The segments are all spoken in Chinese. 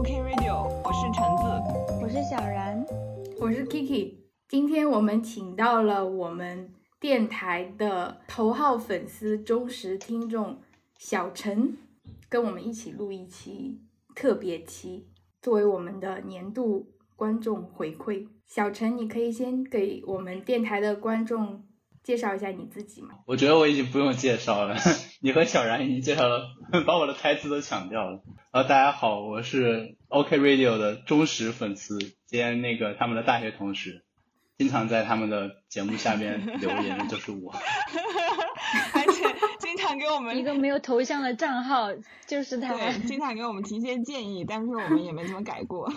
OK Radio，我是橙子，我是小然，我是 Kiki。今天我们请到了我们电台的头号粉丝、忠实听众小陈，跟我们一起录一期特别期，作为我们的年度观众回馈。小陈，你可以先给我们电台的观众。介绍一下你自己嘛？我觉得我已经不用介绍了，你和小然已经介绍了，把我的台词都抢掉了。呃，大家好，我是 OK Radio 的忠实粉丝兼那个他们的大学同事，经常在他们的节目下面留言的就是我。而且经常给我们一个没有头像的账号就是他，对，经常给我们提一些建议，但是我们也没怎么改过。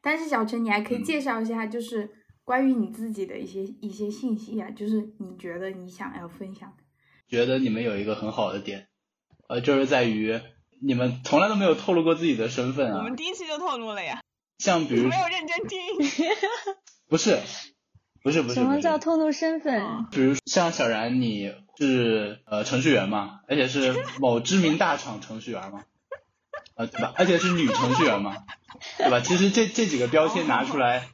但是小陈，你还可以介绍一下，就是。关于你自己的一些一些信息啊，就是你觉得你想要分享的。觉得你们有一个很好的点，呃，就是在于你们从来都没有透露过自己的身份啊。我们第一期就透露了呀。像比如。没有认真听。不是，不是不是。什么叫透露身份？比如像小然，你是呃程序员嘛，而且是某知名大厂程序员嘛，呃对吧？而且是女程序员嘛，对吧？其实这这几个标签拿出来。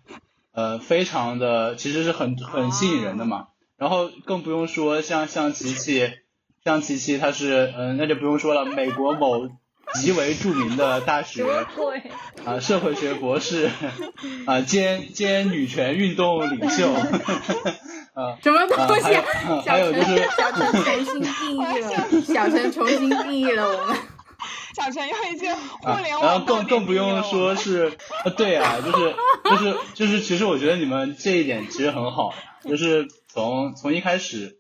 呃，非常的，其实是很很吸引人的嘛。然后更不用说像像琪琪，像琪琪，她是嗯，那就不用说了，美国某极为著名的大学啊，社会学博士啊，兼兼女权运动领袖 啊，什么东西？还有就是小陈重新定义了，小陈重新定义了我们。小陈用一句互联网，然后更更不用说是，呃，对啊，就是就是就是，其实我觉得你们这一点其实很好，就是从从一开始，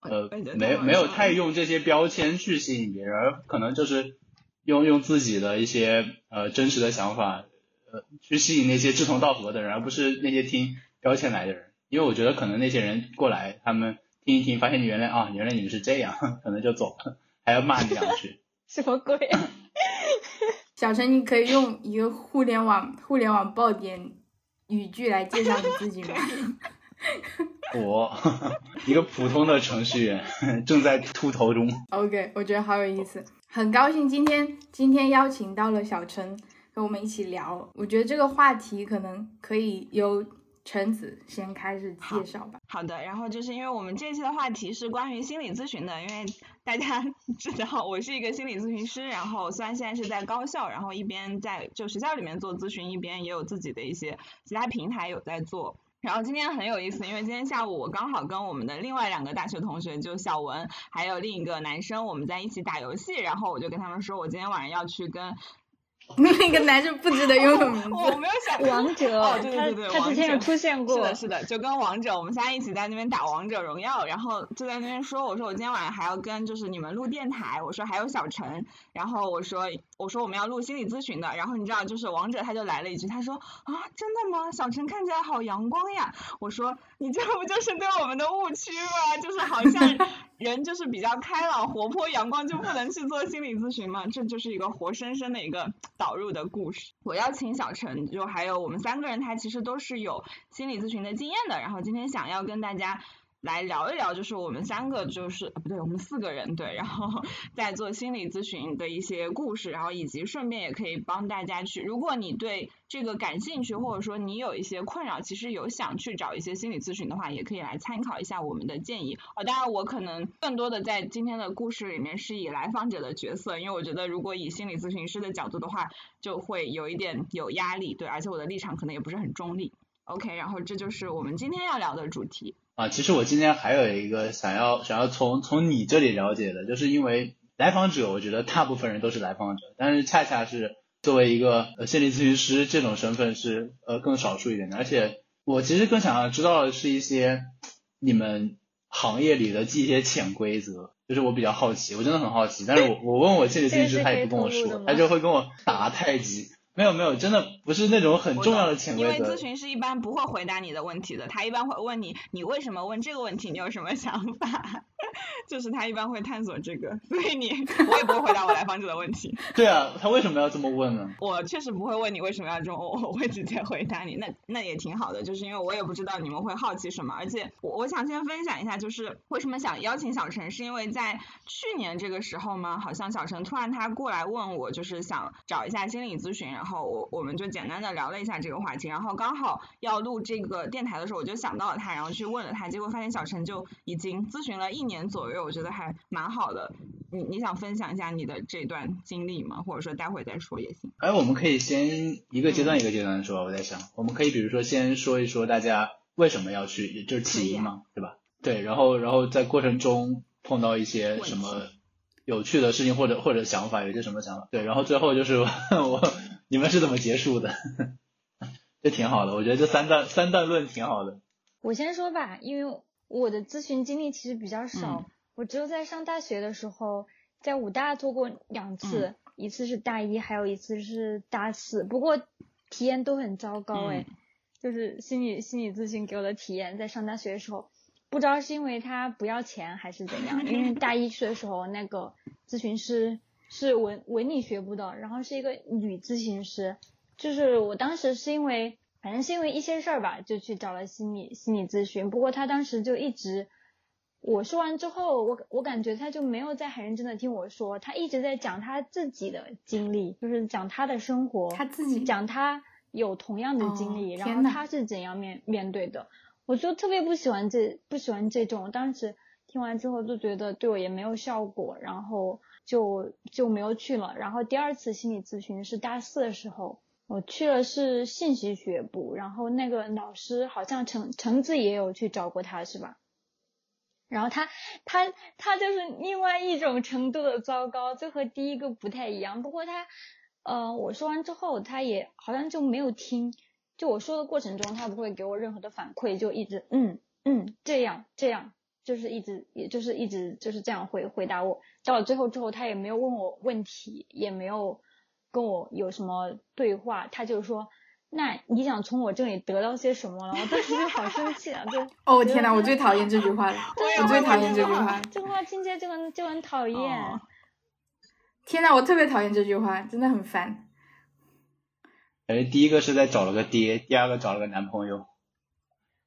呃，没没有太用这些标签去吸引别人，而可能就是用用自己的一些呃真实的想法，呃，去吸引那些志同道合的人，而不是那些听标签来的人，因为我觉得可能那些人过来，他们听一听，发现你原来啊，原来你们是这样，可能就走了，还要骂你两句。什么鬼？小陈，你可以用一个互联网互联网爆点语句来介绍你自己吗？我一个普通的程序员，正在秃头中。OK，我觉得好有意思，很高兴今天今天邀请到了小陈和我们一起聊。我觉得这个话题可能可以由。橙子先开始介绍吧。好的，然后就是因为我们这期的话题是关于心理咨询的，因为大家 知道我是一个心理咨询师，然后虽然现在是在高校，然后一边在就学校里面做咨询，一边也有自己的一些其他平台有在做。然后今天很有意思，因为今天下午我刚好跟我们的另外两个大学同学，就小文还有另一个男生，我们在一起打游戏，然后我就跟他们说，我今天晚上要去跟。那个男生不值得拥有名字，我没有想 王者，哦对对对，他之前有出现过，是的，是的，就跟王者，我们仨一起在那边打王者荣耀，然后就在那边说，我说我今天晚上还要跟就是你们录电台，我说还有小陈，然后我说我说我们要录心理咨询的，然后你知道就是王者他就来了一句，他说啊真的吗？小陈看起来好阳光呀，我说你这不就是对我们的误区吗？就是好像人就是比较开朗、活泼、阳光就不能去做心理咨询吗？这就是一个活生生的一个。导入的故事，我邀请小陈，就还有我们三个人，他其实都是有心理咨询的经验的，然后今天想要跟大家。来聊一聊，就是我们三个，就是不对，我们四个人对，然后 在做心理咨询的一些故事，然后以及顺便也可以帮大家去，如果你对这个感兴趣，或者说你有一些困扰，其实有想去找一些心理咨询的话，也可以来参考一下我们的建议。哦，当然我可能更多的在今天的故事里面是以来访者的角色，因为我觉得如果以心理咨询师的角度的话，就会有一点有压力，对，而且我的立场可能也不是很中立。OK，然后这就是我们今天要聊的主题。啊，其实我今天还有一个想要想要从从你这里了解的，就是因为来访者，我觉得大部分人都是来访者，但是恰恰是作为一个呃心理咨询师这种身份是呃更少数一点的，而且我其实更想要知道的是一些你们行业里的这些潜规则，就是我比较好奇，我真的很好奇，但是我我问我心理咨询师，他也不跟我说，他就会跟我打太极。没有没有，真的不是那种很重要的潜规则。因为咨询师一般不会回答你的问题的，他一般会问你，你为什么问这个问题？你有什么想法？就是他一般会探索这个，所以你我也不会回答我来访者的问题。对啊，他为什么要这么问呢？我确实不会问你为什么要这么问，我会直接回答你。那那也挺好的，就是因为我也不知道你们会好奇什么，而且我我想先分享一下，就是为什么想邀请小陈，是因为在去年这个时候嘛，好像小陈突然他过来问我，就是想找一下心理咨询，然后我我们就简单的聊了一下这个话题，然后刚好要录这个电台的时候，我就想到了他，然后去问了他，结果发现小陈就已经咨询了一年左右，我觉得还蛮好的。你你想分享一下你的这段经历吗？或者说待会再说也行。哎，我们可以先一个阶段一个阶段的说。我在想，我们可以比如说先说一说大家为什么要去，就是起因嘛，对吧？对，然后然后在过程中碰到一些什么有趣的事情或者或者想法，有些什么想法？对，然后最后就是我 你们是怎么结束的？这挺好的，我觉得这三段三段论挺好的。我先说吧，因为我的咨询经历其实比较少。我只有在上大学的时候，在武大做过两次，一次是大一，还有一次是大四。不过体验都很糟糕哎，就是心理心理咨询给我的体验，在上大学的时候，不知道是因为他不要钱还是怎样。因为大一去的时候，那个咨询师是文文理学部的，然后是一个女咨询师。就是我当时是因为，反正是因为一些事儿吧，就去找了心理心理咨询。不过他当时就一直。我说完之后，我我感觉他就没有在很认真的听我说，他一直在讲他自己的经历，就是讲他的生活，他自己讲他有同样的经历，然后他是怎样面面对的。我就特别不喜欢这不喜欢这种，当时听完之后就觉得对我也没有效果，然后就就没有去了。然后第二次心理咨询是大四的时候，我去了是信息学部，然后那个老师好像橙橙子也有去找过他，是吧？然后他他他就是另外一种程度的糟糕，就和第一个不太一样。不过他，呃，我说完之后，他也好像就没有听，就我说的过程中，他不会给我任何的反馈，就一直嗯嗯这样这样，就是一直也就是一直就是这样回回答我。到了最后之后，他也没有问我问题，也没有跟我有什么对话，他就说。那你想从我这里得到些什么了？我当时就好生气啊！就 哦天哪，我最讨厌这句话了，我最讨厌这句话，这句话听起来就很就很讨厌。天哪，我特别讨厌这句话，真的很烦。感觉，第一个是在找了个爹，第二个找了个男朋友。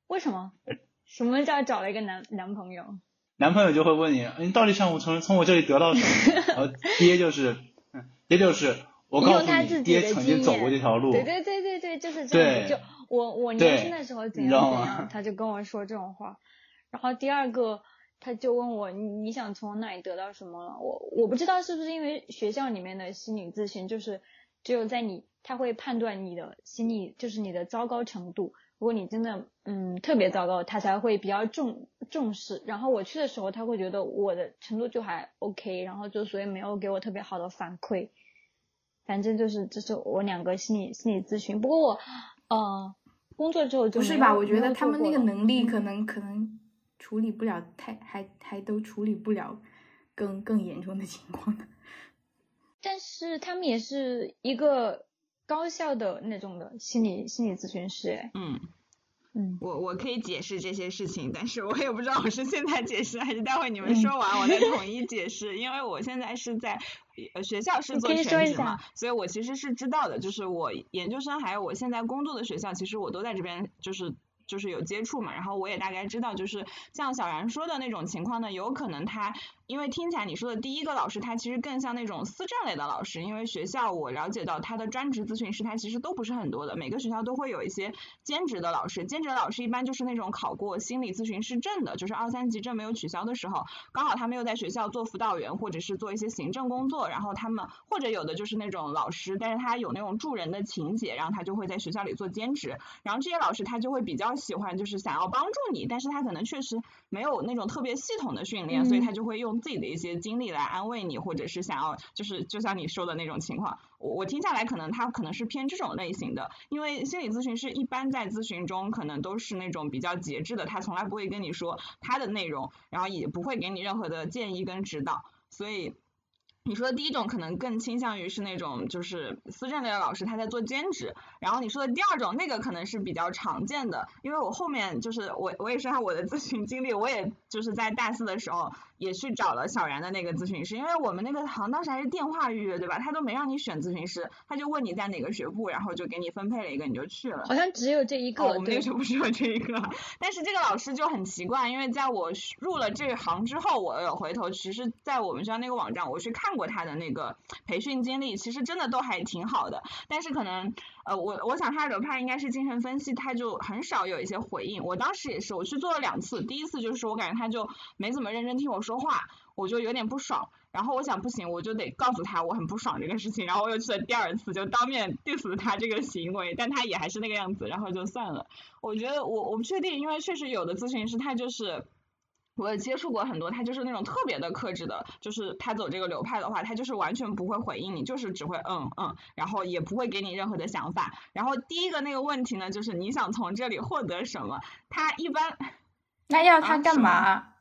为什么？什么叫找了一个男男朋友？男朋友就会问你，你到底想我从从我这里得到什么？然后爹就是，爹就是。我告诉你，爹曾经走过这条路。对对对对对，就是这样。就我我年轻的时候怎样怎样，他就跟我说这种话。然后第二个，他就问我，你想从哪里得到什么了？我我不知道是不是因为学校里面的心理咨询，就是只有在你他会判断你的心理，就是你的糟糕程度。如果你真的嗯特别糟糕，他才会比较重重视。然后我去的时候，他会觉得我的程度就还 OK，然后就所以没有给我特别好的反馈。反正就是，这是我两个心理心理咨询。不过我，呃，工作之后就不是吧？我觉得他们那个能力可能可能处理不了太，还还都处理不了更更严重的情况的。但是他们也是一个高校的那种的心理心理咨询师，哎，嗯。嗯，我我可以解释这些事情，但是我也不知道我是现在解释还是待会你们说完我再统一解释，因为我现在是在呃学校是做全职嘛，所以我其实是知道的，就是我研究生还有我现在工作的学校，其实我都在这边就是。就是有接触嘛，然后我也大概知道，就是像小然说的那种情况呢，有可能他因为听起来你说的第一个老师，他其实更像那种思政类的老师，因为学校我了解到他的专职咨询师他其实都不是很多的，每个学校都会有一些兼职的老师，兼职的老师一般就是那种考过心理咨询师证的，就是二三级证没有取消的时候，刚好他们又在学校做辅导员或者是做一些行政工作，然后他们或者有的就是那种老师，但是他有那种助人的情节，然后他就会在学校里做兼职，然后这些老师他就会比较。喜欢就是想要帮助你，但是他可能确实没有那种特别系统的训练，所以他就会用自己的一些经历来安慰你，或者是想要就是就像你说的那种情况，我我听下来可能他可能是偏这种类型的，因为心理咨询师一般在咨询中可能都是那种比较节制的，他从来不会跟你说他的内容，然后也不会给你任何的建议跟指导，所以。你说的第一种可能更倾向于是那种就是思政类的老师他在做兼职，然后你说的第二种那个可能是比较常见的，因为我后面就是我我也说下我的咨询经历，我也就是在大四的时候也去找了小然的那个咨询师，因为我们那个好像当时还是电话预约对吧？他都没让你选咨询师，他就问你在哪个学部，然后就给你分配了一个你就去了。好像只有这一个。我们那个学部只有这一个，但是这个老师就很奇怪，因为在我入了这行之后，我有回头其实，在我们学校那个网站我去看过他的那个。培训经历其实真的都还挺好的，但是可能呃我我想他的流派应该是精神分析，他就很少有一些回应。我当时也是，我去做了两次，第一次就是我感觉他就没怎么认真听我说话，我就有点不爽。然后我想不行，我就得告诉他我很不爽这个事情。然后我又去了第二次，就当面 diss 他这个行为，但他也还是那个样子，然后就算了。我觉得我我不确定，因为确实有的咨询师他就是。我也接触过很多，他就是那种特别的克制的，就是他走这个流派的话，他就是完全不会回应你，就是只会嗯嗯，然后也不会给你任何的想法。然后第一个那个问题呢，就是你想从这里获得什么？他一般，那要他干嘛？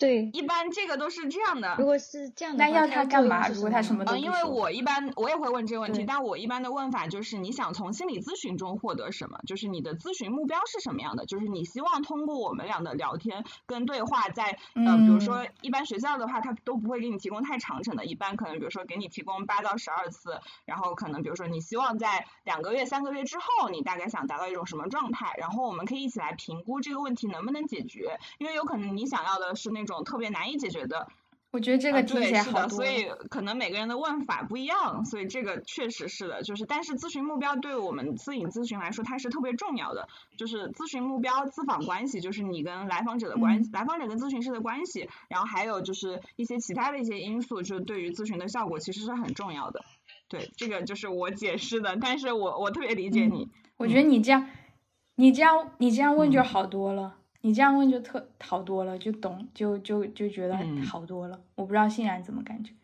对，一般这个都是这样的。如果是这样的，那要他干嘛？如果他什么都因为我一般我也会问这个问题，但我一般的问法就是你想从心理咨询中获得什么？就是你的咨询目标是什么样的？就是你希望通过我们俩的聊天跟对话，在呃，比如说一般学校的话，他都不会给你提供太长程的，一般可能比如说给你提供八到十二次，然后可能比如说你希望在两个月、三个月之后，你大概想达到一种什么状态？然后我们可以一起来评估这个问题能不能解决，因为有可能你想要的是那种特别难以解。决的，我觉得这个听起来好多，所以可能每个人的问法不一样，所以这个确实是的，就是但是咨询目标对我们咨询咨询来说，它是特别重要的，就是咨询目标、咨访关系，就是你跟来访者的关系，来访者跟咨询师的关系，然后还有就是一些其他的一些因素，就对于咨询的效果其实是很重要的。对，这个就是我解释的，但是我我特别理解你，我觉得你这样，你这样你这样问就好多了。你这样问就特好多了，就懂就就就觉得好多了。我不知道欣然怎么感觉。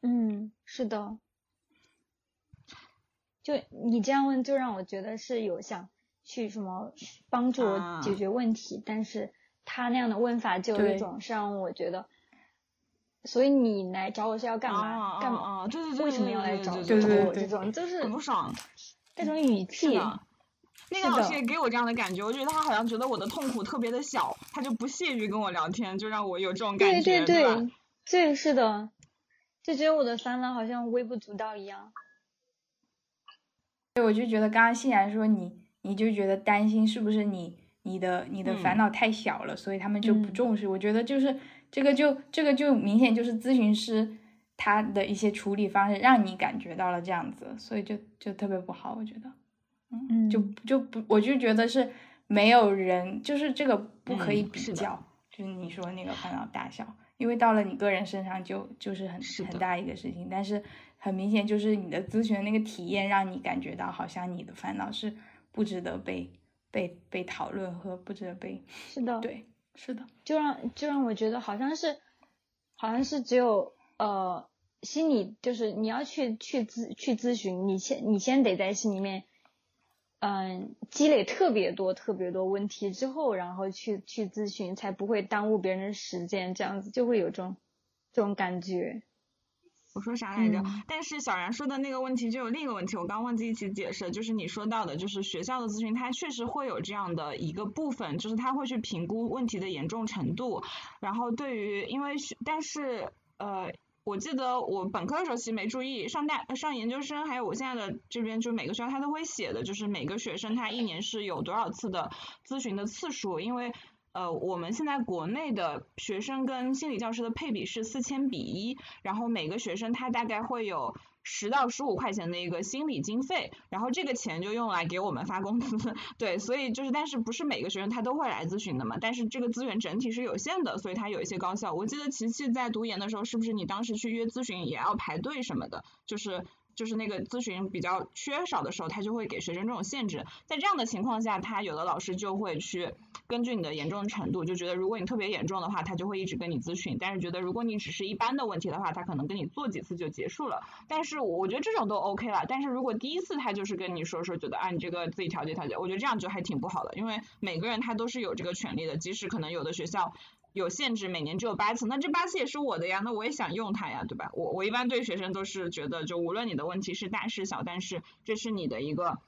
嗯，是的。就你这样问，就让我觉得是有想去什么帮助我解决问题，但是他那样的问法就有一种是让我觉得，所以你来找我是要干嘛？干嘛？对对对，为什么要来找找我？这种就是很不爽，那种语气。那个老师也给我这样的感觉，我觉得他好像觉得我的痛苦特别的小，他就不屑于跟我聊天，就让我有这种感觉，对对对，对是的，就觉得我的烦恼好像微不足道一样。对，我就觉得刚刚欣然说你，你就觉得担心是不是你你的你的烦恼太小了，所以他们就不重视。我觉得就是这个就这个就明显就是咨询师他的一些处理方式让你感觉到了这样子，所以就就特别不好，我觉得。嗯，就就不，我就觉得是没有人，就是这个不可以比较，就是你说那个烦恼大小，因为到了你个人身上就就是很很大一个事情，但是很明显就是你的咨询的那个体验让你感觉到好像你的烦恼是不值得被被被讨论和不值得被是的，对，是的，就让就让我觉得好像是好像是只有呃心里就是你要去去咨去咨询，你先你先得在心里面。嗯，积累特别多、特别多问题之后，然后去去咨询，才不会耽误别人的时间，这样子就会有这种这种感觉。我说啥来着？但是小然说的那个问题就有另一个问题，我刚忘记一起解释，就是你说到的，就是学校的咨询，它确实会有这样的一个部分，就是他会去评估问题的严重程度，然后对于因为但是呃。我记得我本科的时候其实没注意，上大上研究生，还有我现在的这边，就每个学校他都会写的，就是每个学生他一年是有多少次的咨询的次数，因为呃我们现在国内的学生跟心理教师的配比是四千比一，然后每个学生他大概会有。十到十五块钱的一个心理经费，然后这个钱就用来给我们发工资，对，所以就是，但是不是每个学生他都会来咨询的嘛？但是这个资源整体是有限的，所以它有一些高校。我记得琪琪在读研的时候，是不是你当时去约咨询也要排队什么的？就是。就是那个咨询比较缺少的时候，他就会给学生这种限制。在这样的情况下，他有的老师就会去根据你的严重程度，就觉得如果你特别严重的话，他就会一直跟你咨询。但是觉得如果你只是一般的问题的话，他可能跟你做几次就结束了。但是我觉得这种都 OK 了。但是如果第一次他就是跟你说说，觉得啊你这个自己调节调节，我觉得这样就还挺不好的。因为每个人他都是有这个权利的，即使可能有的学校。有限制，每年只有八次，那这八次也是我的呀，那我也想用它呀，对吧？我我一般对学生都是觉得，就无论你的问题是大是小，但是这是你的一个，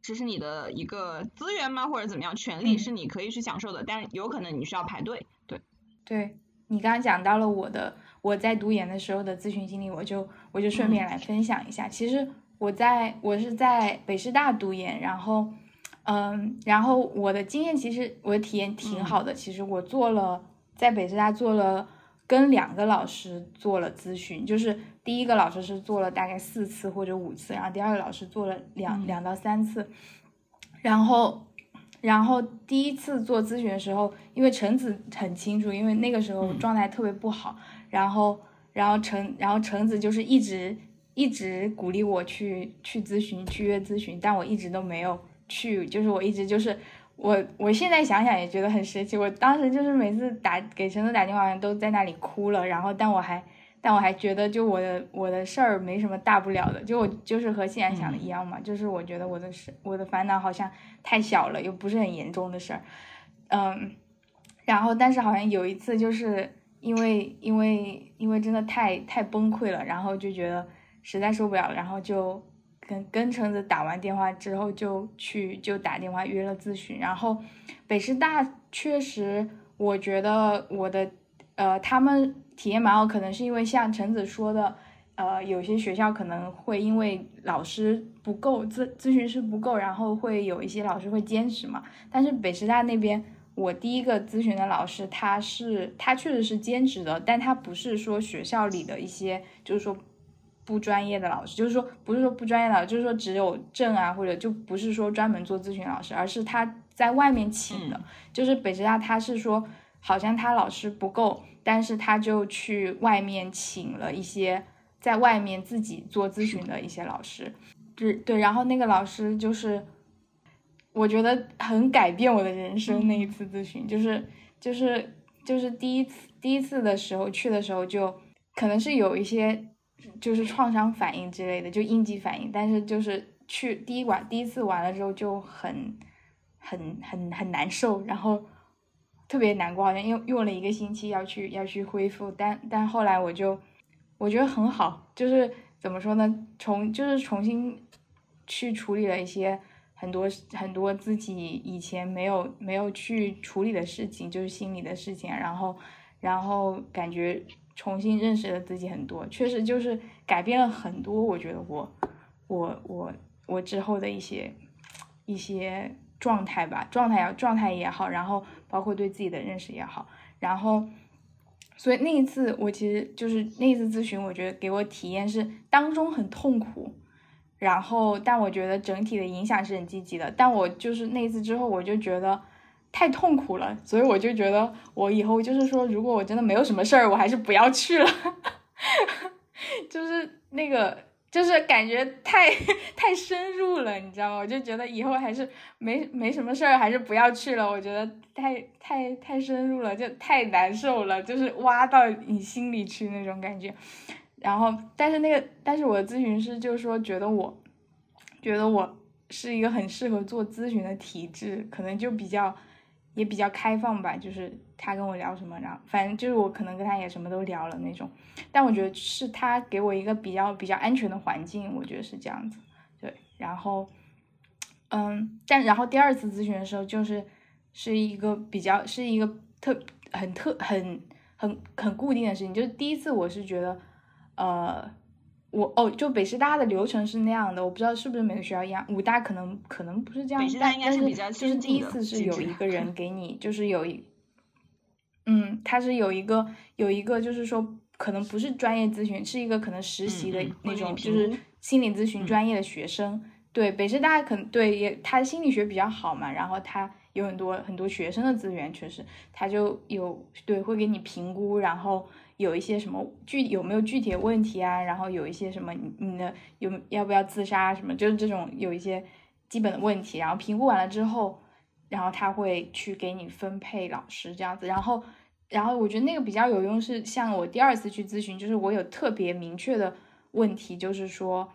这是你的一个资源吗？或者怎么样？权利是你可以去享受的，但是有可能你需要排队。对，对你刚刚讲到了我的我在读研的时候的咨询经历，我就我就顺便来分享一下。其实我在我是在北师大读研，然后。嗯，然后我的经验其实我的体验挺好的。其实我做了在北师大做了跟两个老师做了咨询，就是第一个老师是做了大概四次或者五次，然后第二个老师做了两两到三次。然后，然后第一次做咨询的时候，因为橙子很清楚，因为那个时候状态特别不好，然后，然后橙，然后橙子就是一直一直鼓励我去去咨询去约咨询，但我一直都没有。去就是我一直就是我我现在想想也觉得很神奇，我当时就是每次打给陈子打电话都在那里哭了，然后但我还但我还觉得就我的我的事儿没什么大不了的，就我就是和现在想的一样嘛，就是我觉得我的事我的烦恼好像太小了，又不是很严重的事儿，嗯，然后但是好像有一次就是因为因为因为真的太太崩溃了，然后就觉得实在受不了，然后就。跟跟橙子打完电话之后，就去就打电话约了咨询。然后北师大确实，我觉得我的呃他们体验蛮好，可能是因为像橙子说的，呃有些学校可能会因为老师不够，咨咨询师不够，然后会有一些老师会兼职嘛。但是北师大那边，我第一个咨询的老师，他是他确实是兼职的，但他不是说学校里的一些，就是说。不专业的老师，就是说不是说不专业的，就是说只有证啊，或者就不是说专门做咨询老师，而是他在外面请的。就是北师大，他是说好像他老师不够，但是他就去外面请了一些在外面自己做咨询的一些老师。对对，然后那个老师就是我觉得很改变我的人生那一次咨询，就是就是就是第一次第一次的时候去的时候就可能是有一些。就是创伤反应之类的，就应激反应。但是就是去第一玩第一次完了之后就很很很很难受，然后特别难过，好像用用了一个星期要去要去恢复。但但后来我就我觉得很好，就是怎么说呢？重就是重新去处理了一些很多很多自己以前没有没有去处理的事情，就是心理的事情。然后然后感觉。重新认识了自己很多，确实就是改变了很多。我觉得我，我，我，我之后的一些一些状态吧，状态也状态也好，然后包括对自己的认识也好，然后，所以那一次我其实就是那一次咨询，我觉得给我体验是当中很痛苦，然后但我觉得整体的影响是很积极的。但我就是那一次之后，我就觉得。太痛苦了，所以我就觉得我以后就是说，如果我真的没有什么事儿，我还是不要去了。就是那个，就是感觉太太深入了，你知道吗？我就觉得以后还是没没什么事儿，还是不要去了。我觉得太太太深入了，就太难受了，就是挖到你心里去那种感觉。然后，但是那个，但是我的咨询师就说，觉得我觉得我是一个很适合做咨询的体质，可能就比较。也比较开放吧，就是他跟我聊什么，然后反正就是我可能跟他也什么都聊了那种，但我觉得是他给我一个比较比较安全的环境，我觉得是这样子，对，然后，嗯，但然后第二次咨询的时候，就是是一个比较是一个特很特很很很固定的事情，就是第一次我是觉得，呃。我哦，就北师大的流程是那样的，我不知道是不是每个学校一样。武大可能可能不是这样，但但是就是第一次是有一个人 给你，就是有一，嗯，他是有一个有一个就是说可能不是专业咨询，是一个可能实习的那种，就是心理咨询专业的学生。对，北师大可能对也他心理学比较好嘛，然后他有很多很多学生的资源，确实他就有对会给你评估，然后。有一些什么具有没有具体的问题啊？然后有一些什么你你的有要不要自杀什么？就是这种有一些基本的问题，然后评估完了之后，然后他会去给你分配老师这样子。然后然后我觉得那个比较有用是像我第二次去咨询，就是我有特别明确的问题，就是说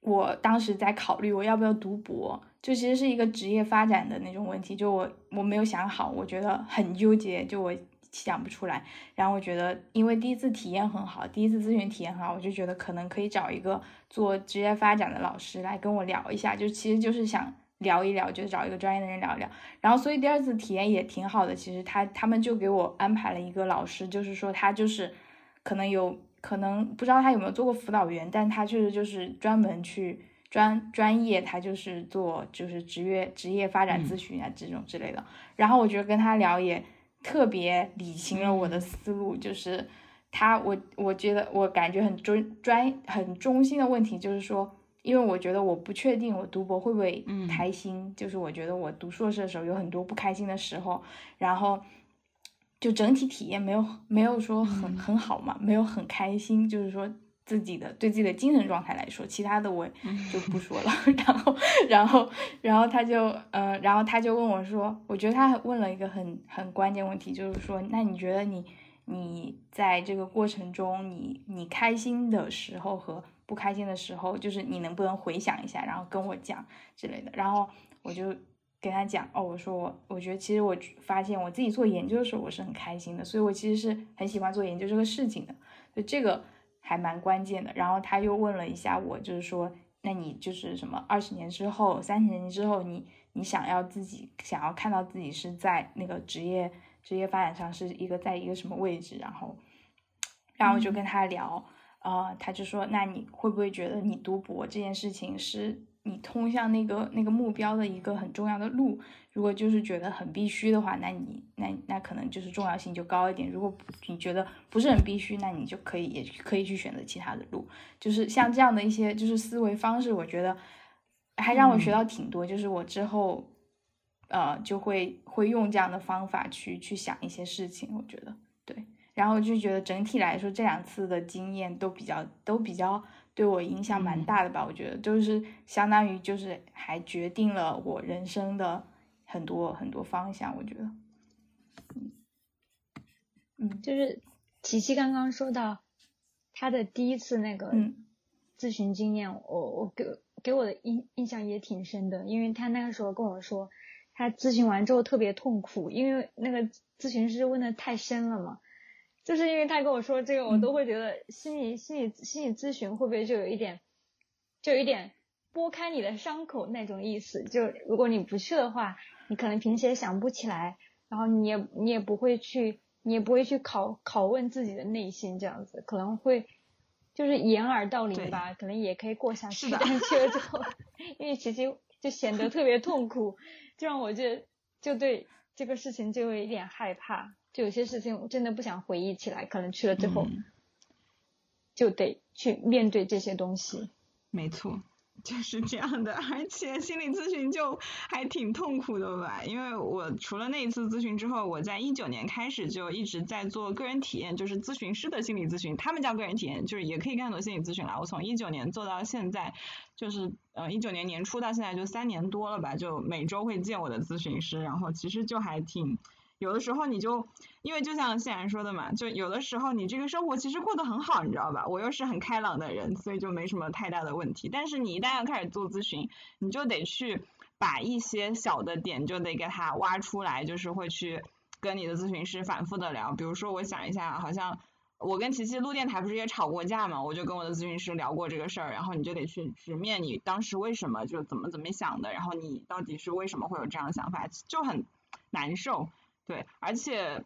我当时在考虑我要不要读博，就其实是一个职业发展的那种问题，就我我没有想好，我觉得很纠结，就我想不出来。然后我觉得，因为第一次体验很好，第一次咨询体验很好，我就觉得可能可以找一个做职业发展的老师来跟我聊一下，就其实就是想聊一聊，就找一个专业的人聊一聊。然后所以第二次体验也挺好的，其实他他们就给我安排了一个老师，就是说他就是可能有。可能不知道他有没有做过辅导员，但他确实就是专门去专专业，他就是做就是职业职业发展咨询啊这种之类的。然后我觉得跟他聊也特别理清了我的思路，就是他我我觉得我感觉很中专很中心的问题就是说，因为我觉得我不确定我读博会不会开心，就是我觉得我读硕士的时候有很多不开心的时候，然后。就整体体验没有没有说很很好嘛，没有很开心，就是说自己的对自己的精神状态来说，其他的我就不说了。然后然后然后他就呃，然后他就问我说，我觉得他问了一个很很关键问题，就是说，那你觉得你你在这个过程中，你你开心的时候和不开心的时候，就是你能不能回想一下，然后跟我讲之类的。然后我就。跟他讲哦，我说我我觉得其实我发现我自己做研究的时候我是很开心的，所以我其实是很喜欢做研究这个事情的，就这个还蛮关键的。然后他又问了一下我，就是说，那你就是什么二十年之后、三十年之后，你你想要自己想要看到自己是在那个职业职业发展上是一个在一个什么位置？然后，然后我就跟他聊，呃，他就说，那你会不会觉得你读博这件事情是？你通向那个那个目标的一个很重要的路，如果就是觉得很必须的话，那你那那可能就是重要性就高一点。如果你觉得不是很必须，那你就可以也可以去选择其他的路。就是像这样的一些就是思维方式，我觉得还让我学到挺多。就是我之后呃就会会用这样的方法去去想一些事情。我觉得对，然后就觉得整体来说这两次的经验都比较都比较。对我影响蛮大的吧？我觉得就是相当于就是还决定了我人生的很多很多方向。我觉得，嗯嗯，就是琪琪刚刚说到他的第一次那个咨询经验，我我给给我的印印象也挺深的，因为他那个时候跟我说，他咨询完之后特别痛苦，因为那个咨询师问的太深了嘛。就是因为他跟我说这个，我都会觉得心理心理心理咨询会不会就有一点，就有一点拨开你的伤口那种意思。就如果你不去的话，你可能平时也想不起来，然后你也你也不会去，你也不会去拷拷问自己的内心，这样子可能会就是掩耳盗铃吧，可能也可以过下去。但去了之后，因为其实就显得特别痛苦，就让我就就对这个事情就有一点害怕。就有些事情我真的不想回忆起来，可能去了之后就得去面对这些东西。没错，就是这样的，而且心理咨询就还挺痛苦的吧？因为我除了那一次咨询之后，我在一九年开始就一直在做个人体验，就是咨询师的心理咨询，他们叫个人体验，就是也可以干很多心理咨询啦。我从一九年做到现在，就是呃一九年年初到现在就三年多了吧，就每周会见我的咨询师，然后其实就还挺。有的时候你就，因为就像谢然说的嘛，就有的时候你这个生活其实过得很好，你知道吧？我又是很开朗的人，所以就没什么太大的问题。但是你一旦要开始做咨询，你就得去把一些小的点就得给它挖出来，就是会去跟你的咨询师反复的聊。比如说我想一下，好像我跟琪琪录电台不是也吵过架嘛？我就跟我的咨询师聊过这个事儿，然后你就得去直面你当时为什么就怎么怎么想的，然后你到底是为什么会有这样的想法，就很难受。对，而且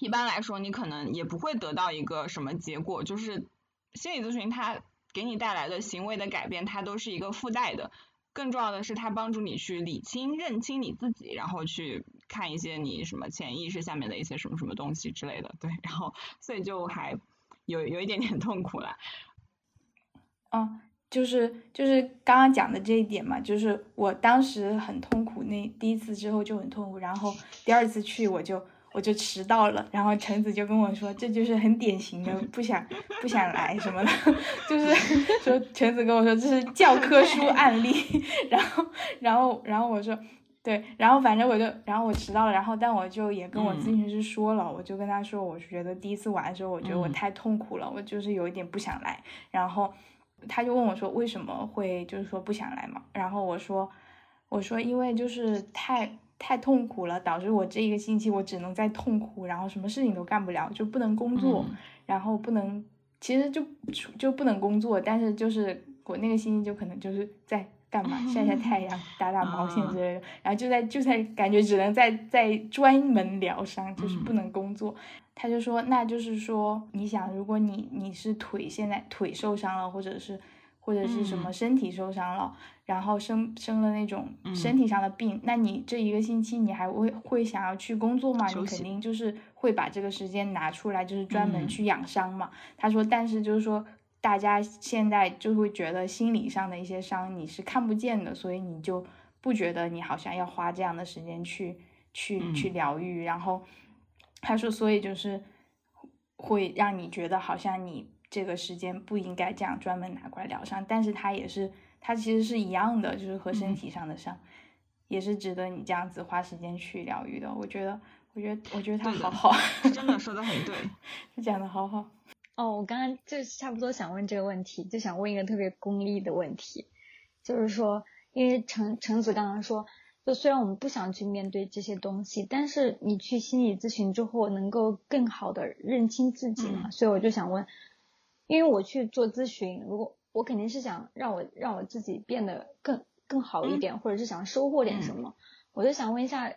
一般来说，你可能也不会得到一个什么结果，就是心理咨询它给你带来的行为的改变，它都是一个附带的。更重要的是，它帮助你去理清、认清你自己，然后去看一些你什么潜意识下面的一些什么什么东西之类的。对，然后所以就还有有一点点痛苦了。嗯。就是就是刚刚讲的这一点嘛，就是我当时很痛苦，那第一次之后就很痛苦，然后第二次去我就我就迟到了，然后橙子就跟我说，这就是很典型的不想不想来什么的，就是说橙子跟我说这是教科书案例，然后然后然后我说对，然后反正我就然后我迟到了，然后但我就也跟我咨询师说了，我就跟他说，我是觉得第一次玩的时候，我觉得我太痛苦了，我就是有一点不想来，然后。他就问我说为什么会就是说不想来嘛？然后我说我说因为就是太太痛苦了，导致我这一个星期我只能在痛苦，然后什么事情都干不了，就不能工作，然后不能其实就就不能工作，但是就是我那个星期就可能就是在。干嘛晒晒太阳、打打毛线之类的，然后就在就在感觉只能在在专门疗伤，就是不能工作。他就说，那就是说，你想，如果你你是腿现在腿受伤了，或者是或者是什么身体受伤了，然后生生了那种身体上的病，那你这一个星期你还会会想要去工作吗？你肯定就是会把这个时间拿出来，就是专门去养伤嘛。他说，但是就是说。大家现在就会觉得心理上的一些伤你是看不见的，所以你就不觉得你好像要花这样的时间去去去疗愈。然后他说，所以就是会让你觉得好像你这个时间不应该这样专门拿过来疗伤。但是他也是，他其实是一样的，就是和身体上的伤也是值得你这样子花时间去疗愈的。我觉得，我觉得，我觉得他好好，真的说的很对，他讲的好好。哦，我刚刚就差不多想问这个问题，就想问一个特别功利的问题，就是说，因为橙橙子刚刚说，就虽然我们不想去面对这些东西，但是你去心理咨询之后，能够更好的认清自己嘛？所以我就想问，因为我去做咨询，如果我肯定是想让我让我自己变得更更好一点，或者是想收获点什么，我就想问一下。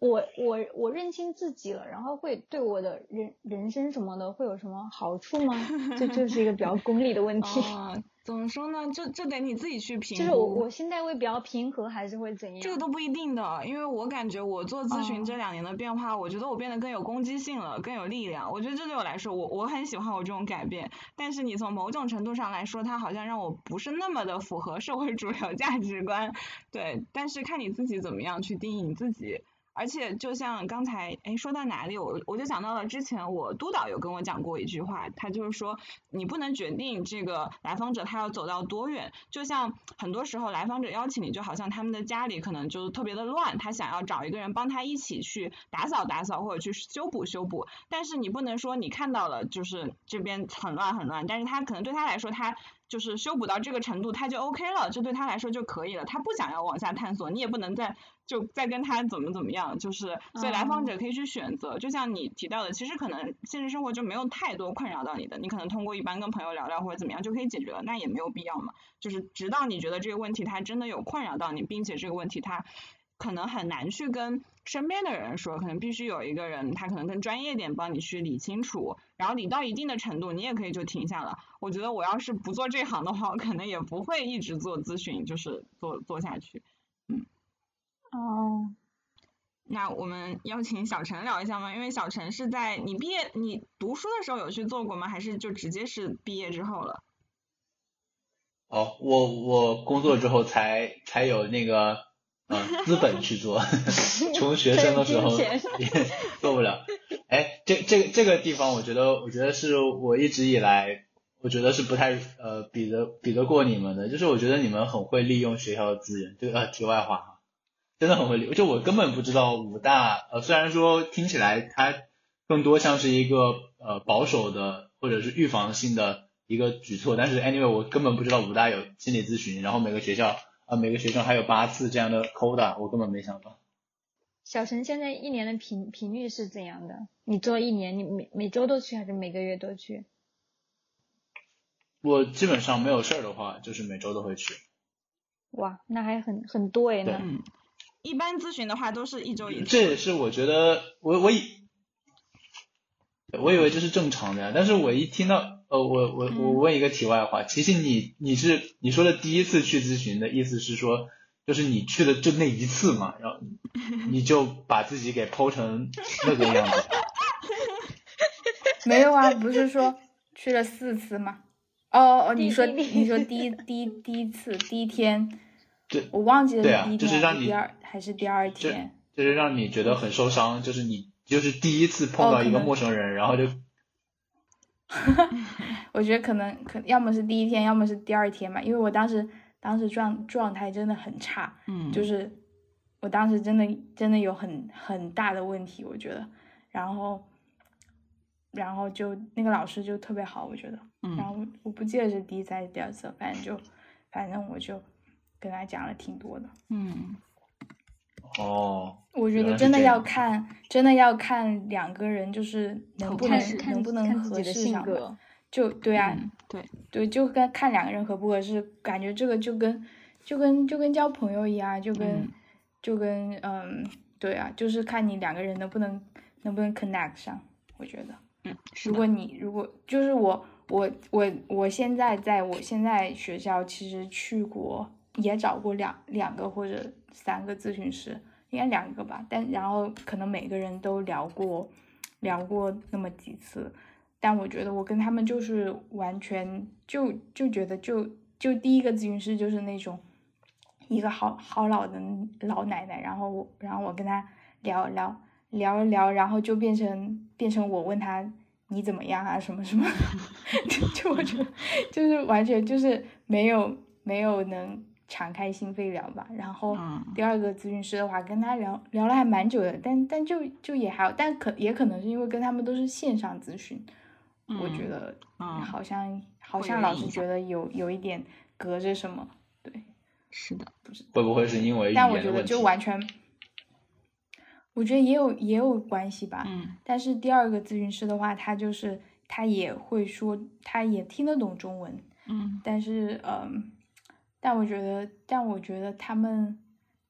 我我我认清自己了，然后会对我的人人生什么的会有什么好处吗？这就是一个比较功利的问题。怎么说呢？这这得你自己去评。就是我我心态会比较平和，还是会怎样？这个都不一定的，因为我感觉我做咨询这两年的变化，我觉得我变得更有攻击性了，更有力量。我觉得这对我来说，我我很喜欢我这种改变。但是你从某种程度上来说，它好像让我不是那么的符合社会主流价值观。对，但是看你自己怎么样去定义你自己。而且就像刚才，哎，说到哪里，我我就想到了之前我督导有跟我讲过一句话，他就是说，你不能决定这个来访者他要走到多远，就像很多时候来访者邀请你，就好像他们的家里可能就特别的乱，他想要找一个人帮他一起去打扫打扫或者去修补修补，但是你不能说你看到了就是这边很乱很乱，但是他可能对他来说他。就是修补到这个程度，他就 OK 了，这对他来说就可以了。他不想要往下探索，你也不能再就在跟他怎么怎么样。就是，所以来访者可以去选择。就像你提到的，其实可能现实生活就没有太多困扰到你的，你可能通过一般跟朋友聊聊或者怎么样就可以解决了，那也没有必要嘛。就是直到你觉得这个问题它真的有困扰到你，并且这个问题它。可能很难去跟身边的人说，可能必须有一个人，他可能更专业点，帮你去理清楚，然后理到一定的程度，你也可以就停下了。我觉得我要是不做这行的话，我可能也不会一直做咨询，就是做做下去。嗯。哦。那我们邀请小陈聊一下吗？因为小陈是在你毕业、你读书的时候有去做过吗？还是就直接是毕业之后了？哦，我我工作之后才才有那个。嗯，资本去做，从学生的时候 也做不了。哎，这这这个地方，我觉得，我觉得是我一直以来，我觉得是不太呃比得比得过你们的。就是我觉得你们很会利用学校的资源。这个呃，题外话哈，真的很会利。就我根本不知道武大，呃，虽然说听起来它更多像是一个呃保守的或者是预防性的一个举措，但是 anyway，我根本不知道武大有心理咨询，然后每个学校。啊，每个学生还有八次这样的 quota，我根本没想到。小陈现在一年的频频率是怎样的？你做一年，你每每周都去还是每个月都去？我基本上没有事儿的话，就是每周都会去。哇，那还很很多哎，那。一般咨询的话都是一周一次。这也是我觉得，我我以，我以为这是正常的呀，但是我一听到。呃，我我我问一个题外话，其实你你是你说的第一次去咨询的意思是说，就是你去的就那一次嘛，然后 你就把自己给剖成那个样子。没有啊，不是说去了四次吗？哦哦，你说你说第一第一第一次第一天，对，我忘记了第一天还是第二还是第二天，就是让你觉得很受伤，就是你就是第一次碰到一个陌生人，然后就。我觉得可能可要么是第一天，要么是第二天吧，因为我当时当时状状态真的很差，嗯，就是我当时真的真的有很很大的问题，我觉得，然后然后就那个老师就特别好，我觉得，然后我不记得是第一次还是第二次，反正就反正我就跟他讲了挺多的，嗯，哦，我觉得真的要看，真的要看两个人就是能不能能不能合适上，就对啊，对。对，就跟看两个人合不合适，感觉这个就跟就跟就跟交朋友一样，就跟就跟嗯，对啊，就是看你两个人能不能能不能 connect 上，我觉得。嗯，如果你如果就是我我我我现在在我现在学校其实去过也找过两两个或者三个咨询师，应该两个吧，但然后可能每个人都聊过聊过那么几次，但我觉得我跟他们就是完全就就觉得就就第一个咨询师就是那种一个好好老的老奶奶，然后我然后我跟他聊聊。聊一聊，然后就变成变成我问他你怎么样啊什么什么，就就我觉得就是完全就是没有没有能敞开心扉聊吧。然后第二个咨询师的话，跟他聊聊了还蛮久的，但但就就也还，但可也可能是因为跟他们都是线上咨询，我觉得好像好像老是觉得有有一点隔着什么，对，是的，不是会不会是因为但我觉得就完全。我觉得也有也有关系吧，嗯，但是第二个咨询师的话，他就是他也会说，他也听得懂中文，嗯，但是嗯，但我觉得，但我觉得他们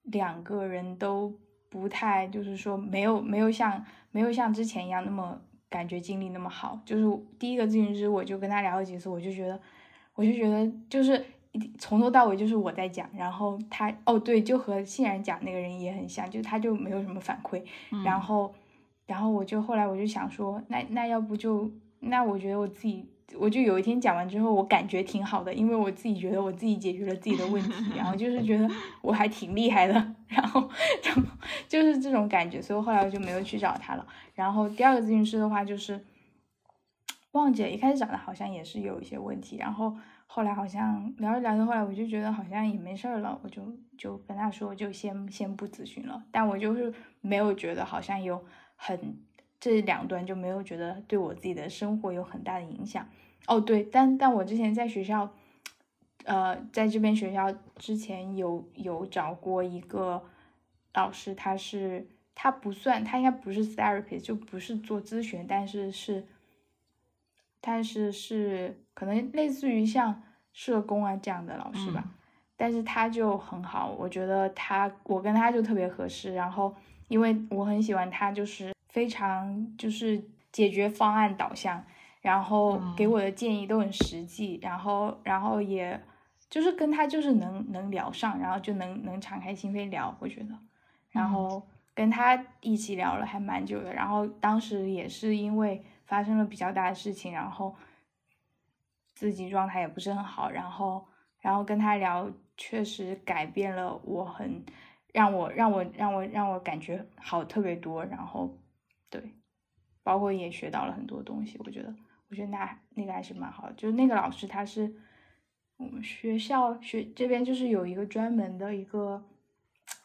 两个人都不太，就是说没有没有像没有像之前一样那么感觉经历那么好。就是第一个咨询师，我就跟他聊了几次，我就觉得，我就觉得就是。从头到尾就是我在讲，然后他哦对，就和欣然讲那个人也很像，就他就没有什么反馈，然后，然后我就后来我就想说，那那要不就那我觉得我自己，我就有一天讲完之后，我感觉挺好的，因为我自己觉得我自己解决了自己的问题，然后就是觉得我还挺厉害的，然后，就就是这种感觉，所以后来我就没有去找他了。然后第二个咨询师的话就是忘记了，一开始找的好像也是有一些问题，然后。后来好像聊着聊着，后来我就觉得好像也没事儿了，我就就跟他说，就先先不咨询了。但我就是没有觉得好像有很这两端就没有觉得对我自己的生活有很大的影响。哦，对，但但我之前在学校，呃，在这边学校之前有有找过一个老师，他是他不算，他应该不是 therapist，就不是做咨询，但是是。但是是可能类似于像社工啊这样的老师吧，但是他就很好，我觉得他我跟他就特别合适。然后因为我很喜欢他，就是非常就是解决方案导向，然后给我的建议都很实际，然后然后也就是跟他就是能能聊上，然后就能能敞开心扉聊，我觉得。然后跟他一起聊了还蛮久的，然后当时也是因为。发生了比较大的事情，然后自己状态也不是很好，然后然后跟他聊，确实改变了我，很让我让我让我让我感觉好特别多，然后对，包括也学到了很多东西，我觉得我觉得那那个还是蛮好的，就是那个老师他是我们学校学这边就是有一个专门的一个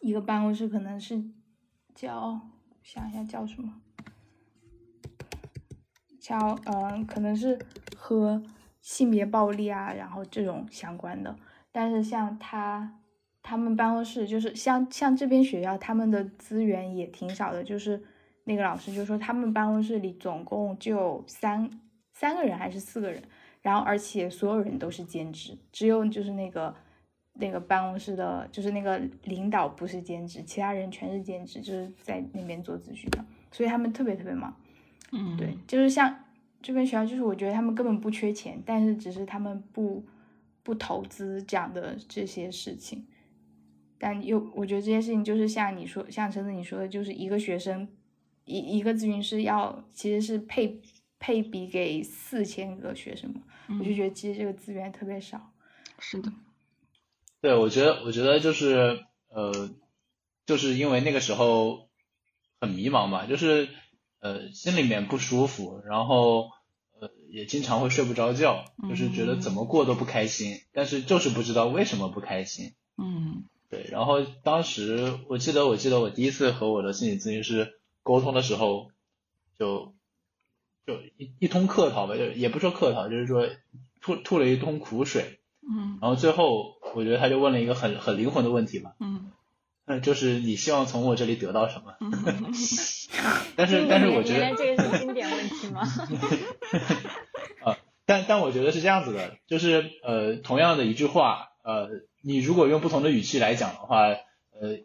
一个办公室，可能是叫想一下叫什么。叫嗯，可能是和性别暴力啊，然后这种相关的。但是像他他们办公室，就是像像这边学校，他们的资源也挺少的。就是那个老师就说，他们办公室里总共就三三个人还是四个人，然后而且所有人都是兼职，只有就是那个那个办公室的，就是那个领导不是兼职，其他人全是兼职，就是在那边做咨询的，所以他们特别特别忙。嗯，对，就是像这边学校，就是我觉得他们根本不缺钱，但是只是他们不不投资这样的这些事情。但又我觉得这件事情就是像你说，像陈子你说的，就是一个学生一一个咨询师要其实是配配比给四千个学生嘛，我就觉得其实这个资源特别少。是的，对，我觉得我觉得就是呃，就是因为那个时候很迷茫嘛，就是。呃，心里面不舒服，然后呃，也经常会睡不着觉，就是觉得怎么过都不开心，但是就是不知道为什么不开心。嗯，对。然后当时我记得，我记得我第一次和我的心理咨询师沟通的时候，就就一一通客套吧，就也不说客套，就是说吐吐了一通苦水。嗯。然后最后，我觉得他就问了一个很很灵魂的问题嘛。嗯。那就是你希望从我这里得到什么？但是但是我觉得，这个是经典问题吗？啊，但但我觉得是这样子的，就是呃，同样的一句话，呃，你如果用不同的语气来讲的话，呃，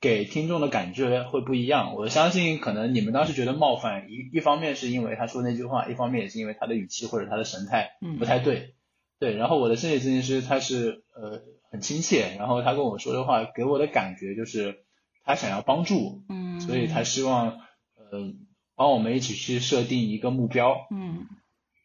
给听众的感觉会不一样。我相信可能你们当时觉得冒犯，一一方面是因为他说那句话，一方面也是因为他的语气或者他的神态不太对。对，然后我的心理咨询师他是呃。很亲切，然后他跟我说的话给我的感觉就是他想要帮助，嗯，所以他希望呃帮我们一起去设定一个目标，嗯，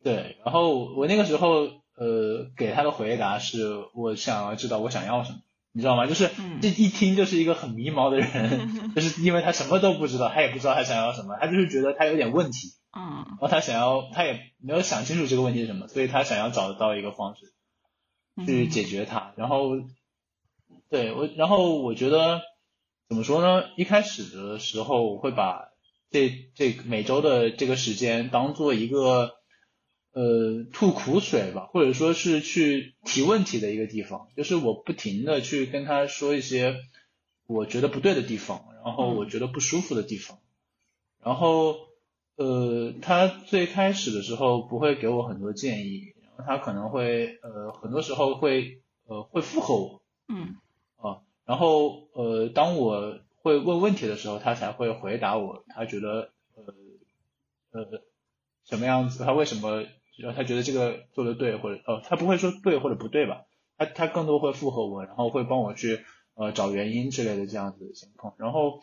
对，然后我那个时候呃给他的回答是我想要知道我想要什么，你知道吗？就是这一听就是一个很迷茫的人，就是因为他什么都不知道，他也不知道他想要什么，他就是觉得他有点问题，嗯，然后他想要他也没有想清楚这个问题是什么，所以他想要找到一个方式。去解决它，然后对我，然后我觉得怎么说呢？一开始的时候，我会把这这每周的这个时间当做一个呃吐苦水吧，或者说是去提问题的一个地方，就是我不停的去跟他说一些我觉得不对的地方，然后我觉得不舒服的地方，然后呃，他最开始的时候不会给我很多建议。他可能会呃很多时候会呃会附和我，嗯。啊，然后呃当我会问问题的时候，他才会回答我，他觉得呃呃什么样子，他为什么他觉得这个做的对或者呃他不会说对或者不对吧，他他更多会附和我，然后会帮我去呃找原因之类的这样子的情况，然后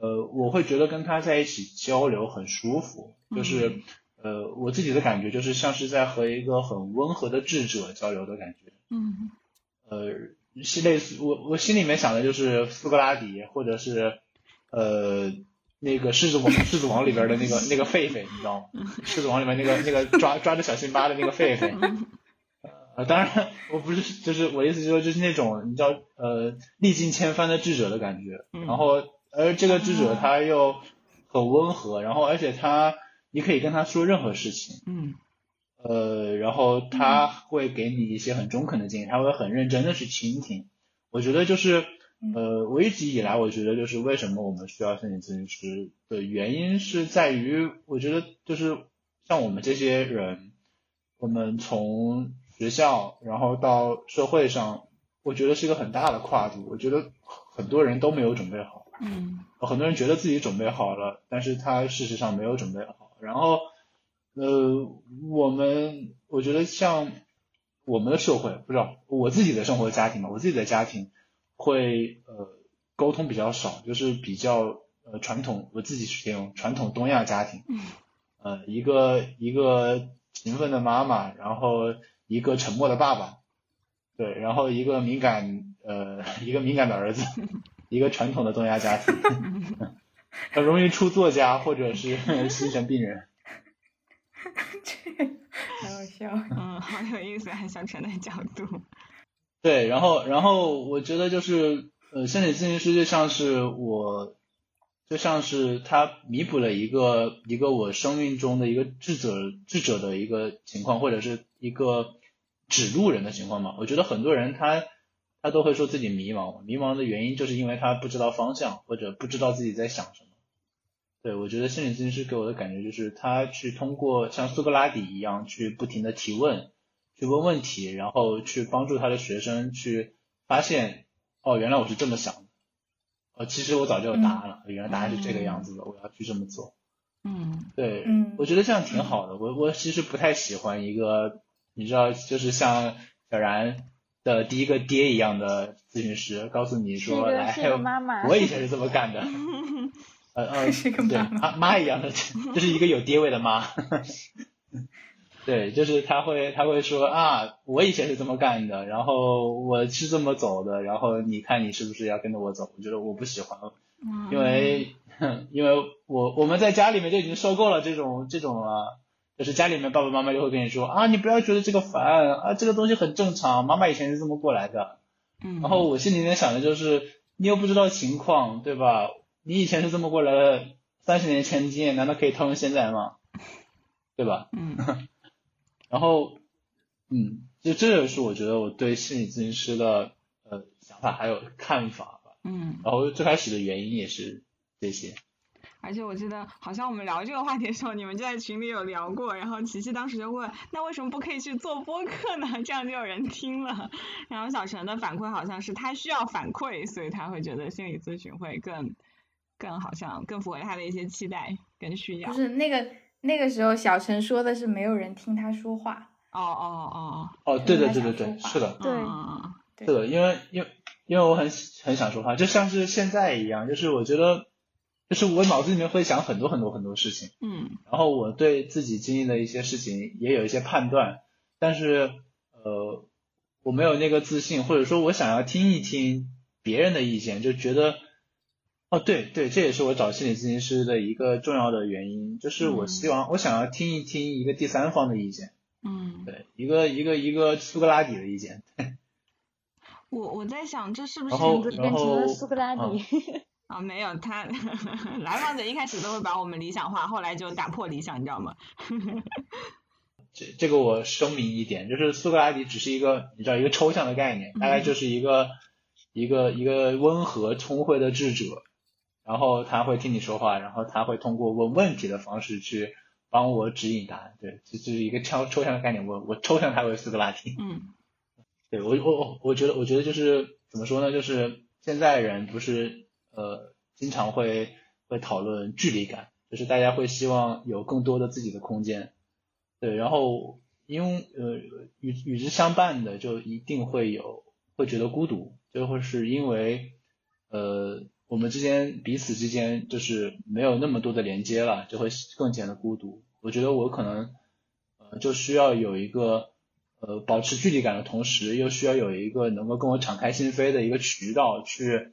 呃我会觉得跟他在一起交流很舒服，就是。呃，我自己的感觉就是像是在和一个很温和的智者交流的感觉。嗯。呃，是类似我我心里面想的就是苏格拉底，或者是呃那个狮子王狮子王里边的那个那个狒狒，你知道吗？狮子王里面那个那个抓抓着小辛巴的那个狒狒。呃，当然我不是，就是我意思就是说就是那种你知道呃历尽千帆的智者的感觉。然后而这个智者他又很温和，然后而且他。你可以跟他说任何事情，嗯，呃，然后他会给你一些很中肯的建议，他会很认真的去倾听。我觉得就是，呃，我一直以来我觉得就是为什么我们需要心理咨询师的原因是在于，我觉得就是像我们这些人，我们从学校然后到社会上，我觉得是一个很大的跨度。我觉得很多人都没有准备好，嗯，很多人觉得自己准备好了，但是他事实上没有准备好。然后，呃，我们我觉得像我们的社会，不知道我自己的生活家庭嘛，我自己的家庭会呃沟通比较少，就是比较呃传统，我自己是这种传统东亚家庭，呃一个一个勤奋的妈妈，然后一个沉默的爸爸，对，然后一个敏感呃一个敏感的儿子，一个传统的东亚家庭。很容易出作家或者是 精神病人，这好好笑，嗯，好有意思，很小陈的角度。对，然后，然后我觉得就是，呃，心理咨询师就像是我，就像是他弥补了一个一个我生命中的一个智者智者的一个情况，或者是一个指路人的情况嘛。我觉得很多人他。他都会说自己迷茫，迷茫的原因就是因为他不知道方向，或者不知道自己在想什么。对我觉得心理咨询师给我的感觉就是，他去通过像苏格拉底一样去不停的提问，去问问题，然后去帮助他的学生去发现，哦，原来我是这么想的，哦，其实我早就有答案了，原来答案是这个样子的，我要去这么做。嗯，对，嗯我觉得这样挺好的。我我其实不太喜欢一个，你知道，就是像小然。的第一个爹一样的咨询师告诉你说，来，妈妈我以前是这么干的，呃呃，对，妈妈一样的，就是一个有爹味的妈，对，就是他会他会说啊，我以前是这么干的，然后我是这么走的，然后你看你是不是要跟着我走？我觉得我不喜欢，因为 因为我我们在家里面就已经受够了这种这种了。就是家里面爸爸妈妈就会跟你说啊，你不要觉得这个烦啊，这个东西很正常，妈妈以前是这么过来的。嗯。然后我心里面想的就是，你又不知道情况，对吧？你以前是这么过来的，三十年前的经验难道可以套用现在吗？对吧？嗯。然后，嗯，就这也是我觉得我对心理咨询师的呃想法还有看法吧。嗯。然后最开始的原因也是这些。而且我记得好像我们聊这个话题的时候，你们就在群里有聊过，然后琪琪当时就问，那为什么不可以去做播客呢？这样就有人听了。然后小陈的反馈好像是他需要反馈，所以他会觉得心理咨询会更更好像更符合他的一些期待跟需要。不是那个那个时候小陈说的是没有人听他说话。哦哦哦哦。哦，对对对对对，是的。对。是的，因为因为因为我很很想说话，就像是现在一样，就是我觉得。就是我脑子里面会想很多很多很多事情，嗯，然后我对自己经历的一些事情也有一些判断，但是呃我没有那个自信，或者说我想要听一听别人的意见，就觉得，哦对对，这也是我找心理咨询师的一个重要的原因，就是我希望我想要听一听一个第三方的意见，嗯，对，一个一个一个苏格拉底的意见，我我在想这是不是变成了苏格拉底？啊，没有他，来访者一开始都会把我们理想化，后来就打破理想，你知道吗？这这个我声明一点，就是苏格拉底只是一个你知道一个抽象的概念，大概就是一个一个一个温和聪慧的智者，然后他会听你说话，然后他会通过问问题的方式去帮我指引答案，对，这这是一个超抽象的概念，我我抽象它为斯格拉底。嗯，对我我我我觉得我觉得就是怎么说呢，就是现在人不是。呃，经常会会讨论距离感，就是大家会希望有更多的自己的空间，对，然后因为呃与与之相伴的就一定会有会觉得孤独，就会是因为呃我们之间彼此之间就是没有那么多的连接了，就会更显得孤独。我觉得我可能呃就需要有一个呃保持距离感的同时，又需要有一个能够跟我敞开心扉的一个渠道去。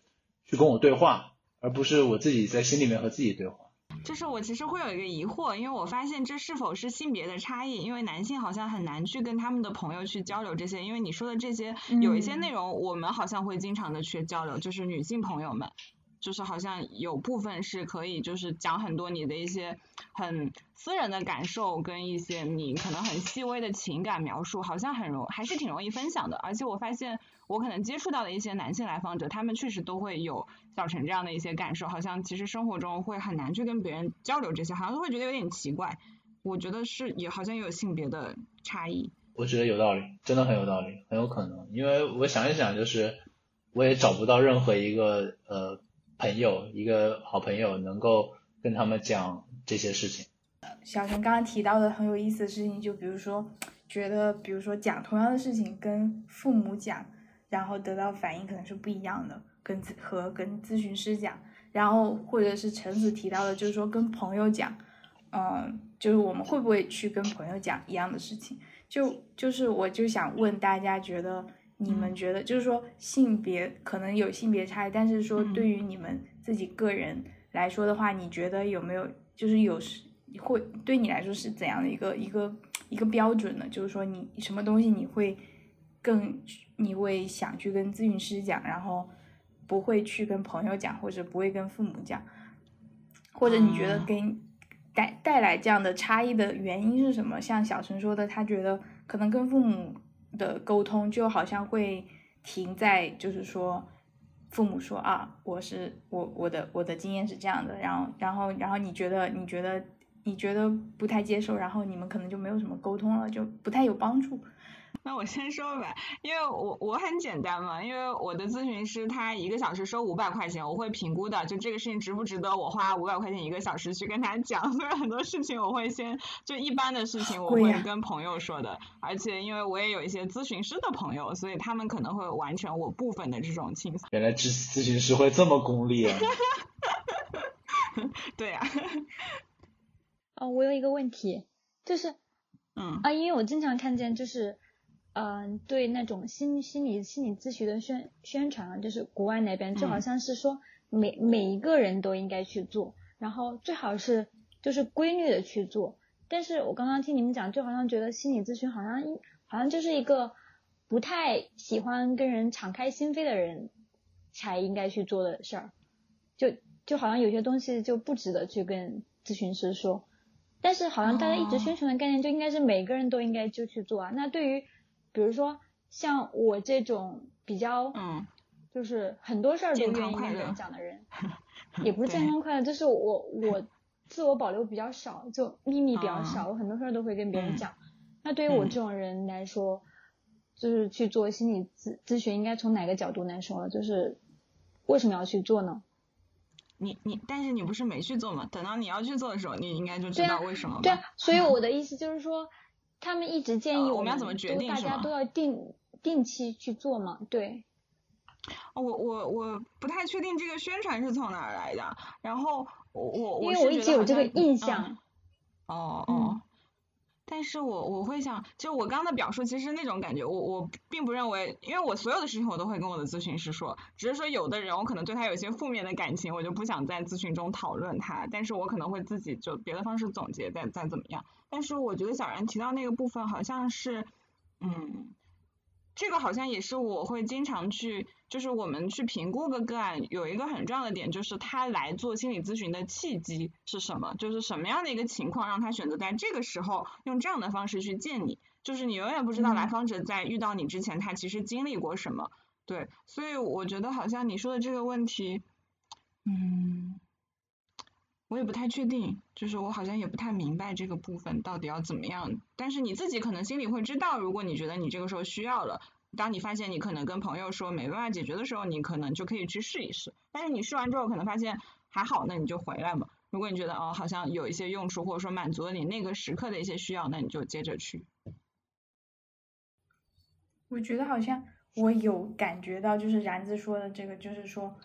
去跟我对话，而不是我自己在心里面和自己对话。就是我其实会有一个疑惑，因为我发现这是否是性别的差异？因为男性好像很难去跟他们的朋友去交流这些，因为你说的这些有一些内容，我们好像会经常的去交流，就是女性朋友们。就是好像有部分是可以，就是讲很多你的一些很私人的感受，跟一些你可能很细微的情感描述，好像很容还是挺容易分享的。而且我发现我可能接触到的一些男性来访者，他们确实都会有小陈这样的一些感受，好像其实生活中会很难去跟别人交流这些，好像都会觉得有点奇怪。我觉得是也好像也有性别的差异。我觉得有道理，真的很有道理，很有可能，因为我想一想，就是我也找不到任何一个呃。朋友，一个好朋友能够跟他们讲这些事情。小陈刚刚提到的很有意思的事情，就比如说，觉得比如说讲同样的事情跟父母讲，然后得到反应可能是不一样的，跟和跟咨询师讲，然后或者是陈子提到的，就是说跟朋友讲，嗯，就是我们会不会去跟朋友讲一样的事情？就就是我就想问大家，觉得。你们觉得，就是说性别可能有性别差异，但是说对于你们自己个人来说的话，你觉得有没有，就是有时会对你来说是怎样的一个一个一个标准呢？就是说你什么东西你会更你会想去跟咨询师讲，然后不会去跟朋友讲，或者不会跟父母讲，或者你觉得给带带来这样的差异的原因是什么？像小陈说的，他觉得可能跟父母。的沟通就好像会停在，就是说，父母说啊，我是我我的我的经验是这样的，然后然后然后你觉得你觉得你觉得不太接受，然后你们可能就没有什么沟通了，就不太有帮助。那我先说吧，因为我我很简单嘛，因为我的咨询师他一个小时收五百块钱，我会评估的，就这个事情值不值得我花五百块钱一个小时去跟他讲。所以很多事情我会先就一般的事情我会跟朋友说的，而且因为我也有一些咨询师的朋友，所以他们可能会完成我部分的这种倾诉。原来咨咨询师会这么功利啊！对呀。哦，我有一个问题，就是嗯啊，因为我经常看见就是。嗯，对那种心心理心理咨询的宣宣传啊，就是国外那边就好像是说每每一个人都应该去做，然后最好是就是规律的去做。但是我刚刚听你们讲，就好像觉得心理咨询好像好像就是一个不太喜欢跟人敞开心扉的人才应该去做的事儿，就就好像有些东西就不值得去跟咨询师说。但是好像大家一直宣传的概念就应该是每个人都应该就去做啊。那对于比如说像我这种比较嗯，就是很多事儿都愿意跟别人讲的人，也不是健康快乐，就是我我自我保留比较少，就秘密比较少，我很多事儿都会跟别人讲。那对于我这种人来说，就是去做心理咨咨询，应该从哪个角度来说？就是为什么要去做呢？你你，但是你不是没去做吗？等到你要去做的时候，你应该就知道为什么。对啊，所以 我的意思就是说，他们一直建议我们要怎么决定，大家都要定定期去做嘛？对。我我我不太确定这个宣传是从哪儿来的，然后我我因为我一直有这个印象。哦哦。但是我我会想，就我刚的表述，其实那种感觉，我我并不认为，因为我所有的事情我都会跟我的咨询师说，只是说有的人我可能对他有些负面的感情，我就不想在咨询中讨论他，但是我可能会自己就别的方式总结，再再怎么样。但是我觉得小然提到那个部分好像是，嗯。这个好像也是我会经常去，就是我们去评估个个案，有一个很重要的点，就是他来做心理咨询的契机是什么，就是什么样的一个情况让他选择在这个时候用这样的方式去见你，就是你永远不知道来访者在遇到你之前他其实经历过什么，对，所以我觉得好像你说的这个问题，嗯。我也不太确定，就是我好像也不太明白这个部分到底要怎么样。但是你自己可能心里会知道，如果你觉得你这个时候需要了，当你发现你可能跟朋友说没办法解决的时候，你可能就可以去试一试。但是你试完之后可能发现还好，那你就回来嘛。如果你觉得哦好像有一些用处，或者说满足了你那个时刻的一些需要，那你就接着去。我觉得好像我有感觉到，就是然子说的这个，就是说。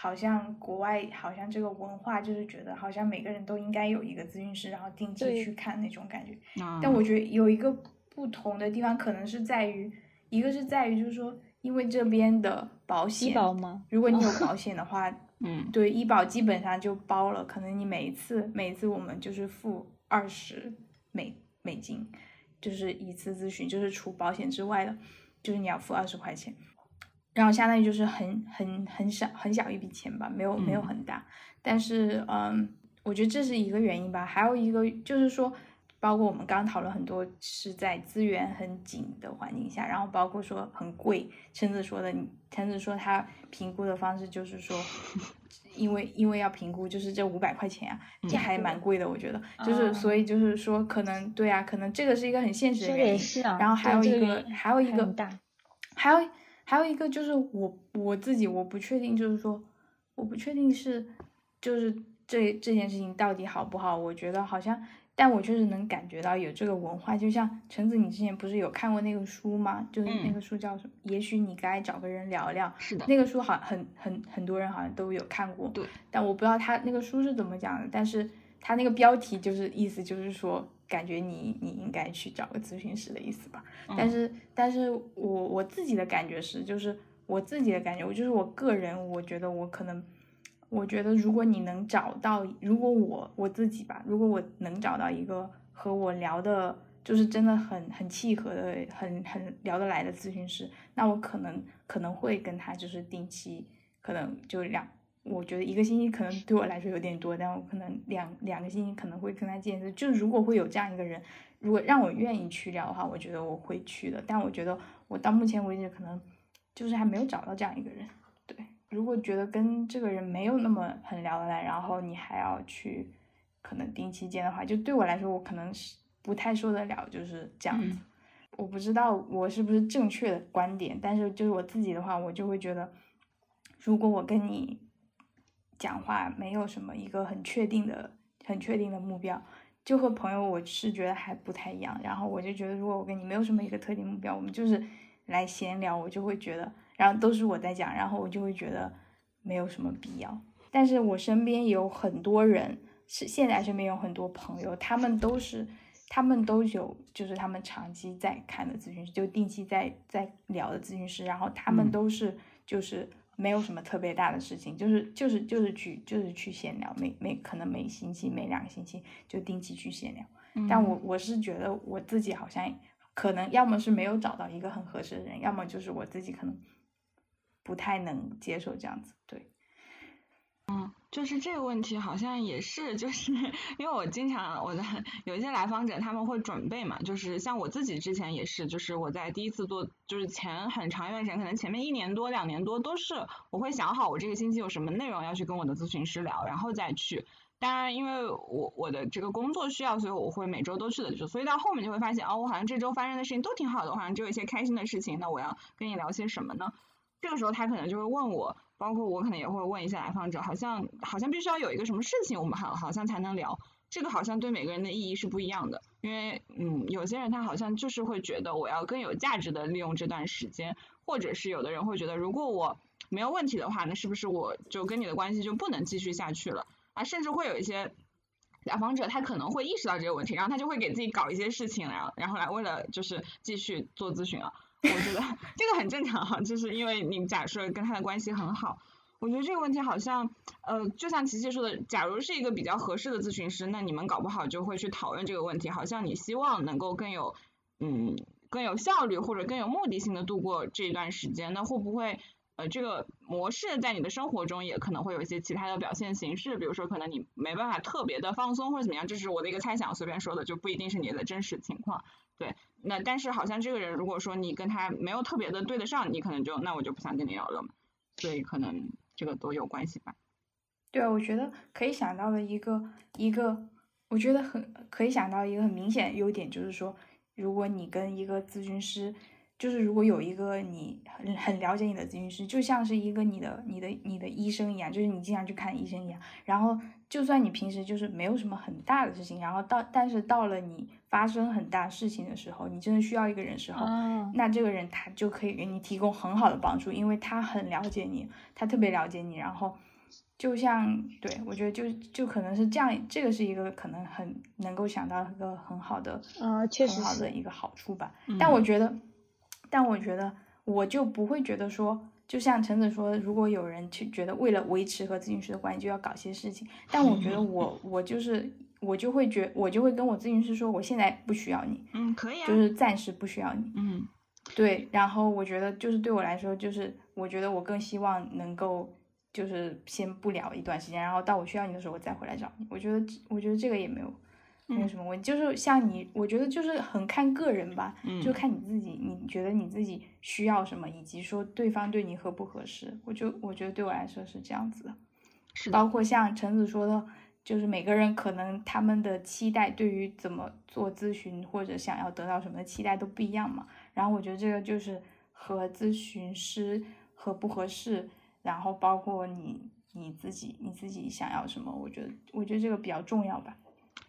好像国外好像这个文化就是觉得好像每个人都应该有一个咨询师，然后定期去看那种感觉。但我觉得有一个不同的地方，可能是在于，一个是在于就是说，因为这边的保险，医保吗？如果你有保险的话，嗯，对，医保基本上就包了。可能你每一次每一次我们就是付二十美美金，就是一次咨询，就是除保险之外的，就是你要付二十块钱。然后相当于就是很很很小很小一笔钱吧，没有没有很大，但是嗯，我觉得这是一个原因吧。还有一个就是说，包括我们刚刚讨论很多是在资源很紧的环境下，然后包括说很贵。橙子说的，橙子说他评估的方式就是说，因为因为要评估，就是这五百块钱啊，这还蛮贵的，我觉得。就是所以就是说，可能对啊，可能这个是一个很现实的原因。然后还有一个还有一个还有。还有一个就是我我自己我不确定，就是说我不确定是就是这这件事情到底好不好？我觉得好像，但我确实能感觉到有这个文化。就像橙子，你之前不是有看过那个书吗？就是那个书叫什么？也许你该找个人聊聊。是的。那个书好很很很多人好像都有看过。对。但我不知道他那个书是怎么讲的，但是他那个标题就是意思就是说。感觉你你应该去找个咨询师的意思吧，但是但是我我自己的感觉是，就是我自己的感觉，我就是我个人，我觉得我可能，我觉得如果你能找到，如果我我自己吧，如果我能找到一个和我聊的，就是真的很很契合的，很很聊得来的咨询师，那我可能可能会跟他就是定期，可能就两。我觉得一个星期可能对我来说有点多，但我可能两两个星期可能会跟他见一次。就如果会有这样一个人，如果让我愿意去聊的话，我觉得我会去的。但我觉得我到目前为止可能就是还没有找到这样一个人。对，如果觉得跟这个人没有那么很聊得来，然后你还要去可能定期见的话，就对我来说我可能是不太受得了，就是这样子。我不知道我是不是正确的观点，但是就是我自己的话，我就会觉得，如果我跟你。讲话没有什么一个很确定的、很确定的目标，就和朋友我是觉得还不太一样。然后我就觉得，如果我跟你没有什么一个特定目标，我们就是来闲聊，我就会觉得，然后都是我在讲，然后我就会觉得没有什么必要。但是我身边有很多人，是现在身边有很多朋友，他们都是，他们都有，就是他们长期在看的咨询师，就定期在在聊的咨询师，然后他们都是就是。没有什么特别大的事情，就是就是就是去就是去闲聊，每每可能每星期每两个星期就定期去闲聊。但我我是觉得我自己好像可能要么是没有找到一个很合适的人，要么就是我自己可能不太能接受这样子。对，嗯，就是这个问题好像也是，就是因为我经常我的有一些来访者他们会准备嘛，就是像我自己之前也是，就是我在第一次做，就是前很长一段时间，可能前面一年多两年多都是我会想好我这个星期有什么内容要去跟我的咨询师聊，然后再去。当然，因为我我的这个工作需要，所以我会每周都去的，就所以到后面就会发现，哦，我好像这周发生的事情都挺好的，好像就有一些开心的事情，那我要跟你聊些什么呢？这个时候他可能就会问我，包括我可能也会问一下来访者，好像好像必须要有一个什么事情，我们好好像才能聊，这个好像对每个人的意义是不一样的，因为嗯，有些人他好像就是会觉得我要更有价值的利用这段时间，或者是有的人会觉得，如果我没有问题的话，那是不是我就跟你的关系就不能继续下去了？啊，甚至会有一些来访者，他可能会意识到这个问题，然后他就会给自己搞一些事情，然后然后来为了就是继续做咨询啊。我觉得这个很正常哈，就是因为你假设跟他的关系很好，我觉得这个问题好像呃，就像琪琪说的，假如是一个比较合适的咨询师，那你们搞不好就会去讨论这个问题，好像你希望能够更有嗯更有效率或者更有目的性的度过这一段时间，那会不会？呃，这个模式在你的生活中也可能会有一些其他的表现形式，比如说可能你没办法特别的放松或者怎么样，这是我的一个猜想，随便说的，就不一定是你的真实情况。对，那但是好像这个人如果说你跟他没有特别的对得上，你可能就那我就不想跟你聊了嘛。所以可能这个都有关系吧。对啊，我觉得可以想到的一个一个，我觉得很可以想到一个很明显优点，就是说，如果你跟一个咨询师。就是如果有一个你很很了解你的咨询师，就像是一个你的你的你的医生一样，就是你经常去看医生一样。然后就算你平时就是没有什么很大的事情，然后到但是到了你发生很大事情的时候，你真的需要一个人时候，那这个人他就可以给你提供很好的帮助，因为他很了解你，他特别了解你。然后就像对我觉得就就可能是这样，这个是一个可能很能够想到一个很好的呃，确实很好的一个好处吧。但我觉得。但我觉得，我就不会觉得说，就像陈子说，如果有人去觉得为了维持和咨询师的关系就要搞些事情，但我觉得我 我就是我就会觉我就会跟我咨询师说，我现在不需要你，嗯，可以啊，就是暂时不需要你，嗯，对，然后我觉得就是对我来说，就是我觉得我更希望能够就是先不聊一段时间，然后到我需要你的时候我再回来找你，我觉得我觉得这个也没有。没有什么问题，就是像你，我觉得就是很看个人吧，就看你自己，你觉得你自己需要什么，以及说对方对你合不合适。我就我觉得对我来说是这样子的，是包括像橙子说的，就是每个人可能他们的期待对于怎么做咨询或者想要得到什么的期待都不一样嘛。然后我觉得这个就是和咨询师合不合适，然后包括你你自己你自己想要什么，我觉得我觉得这个比较重要吧。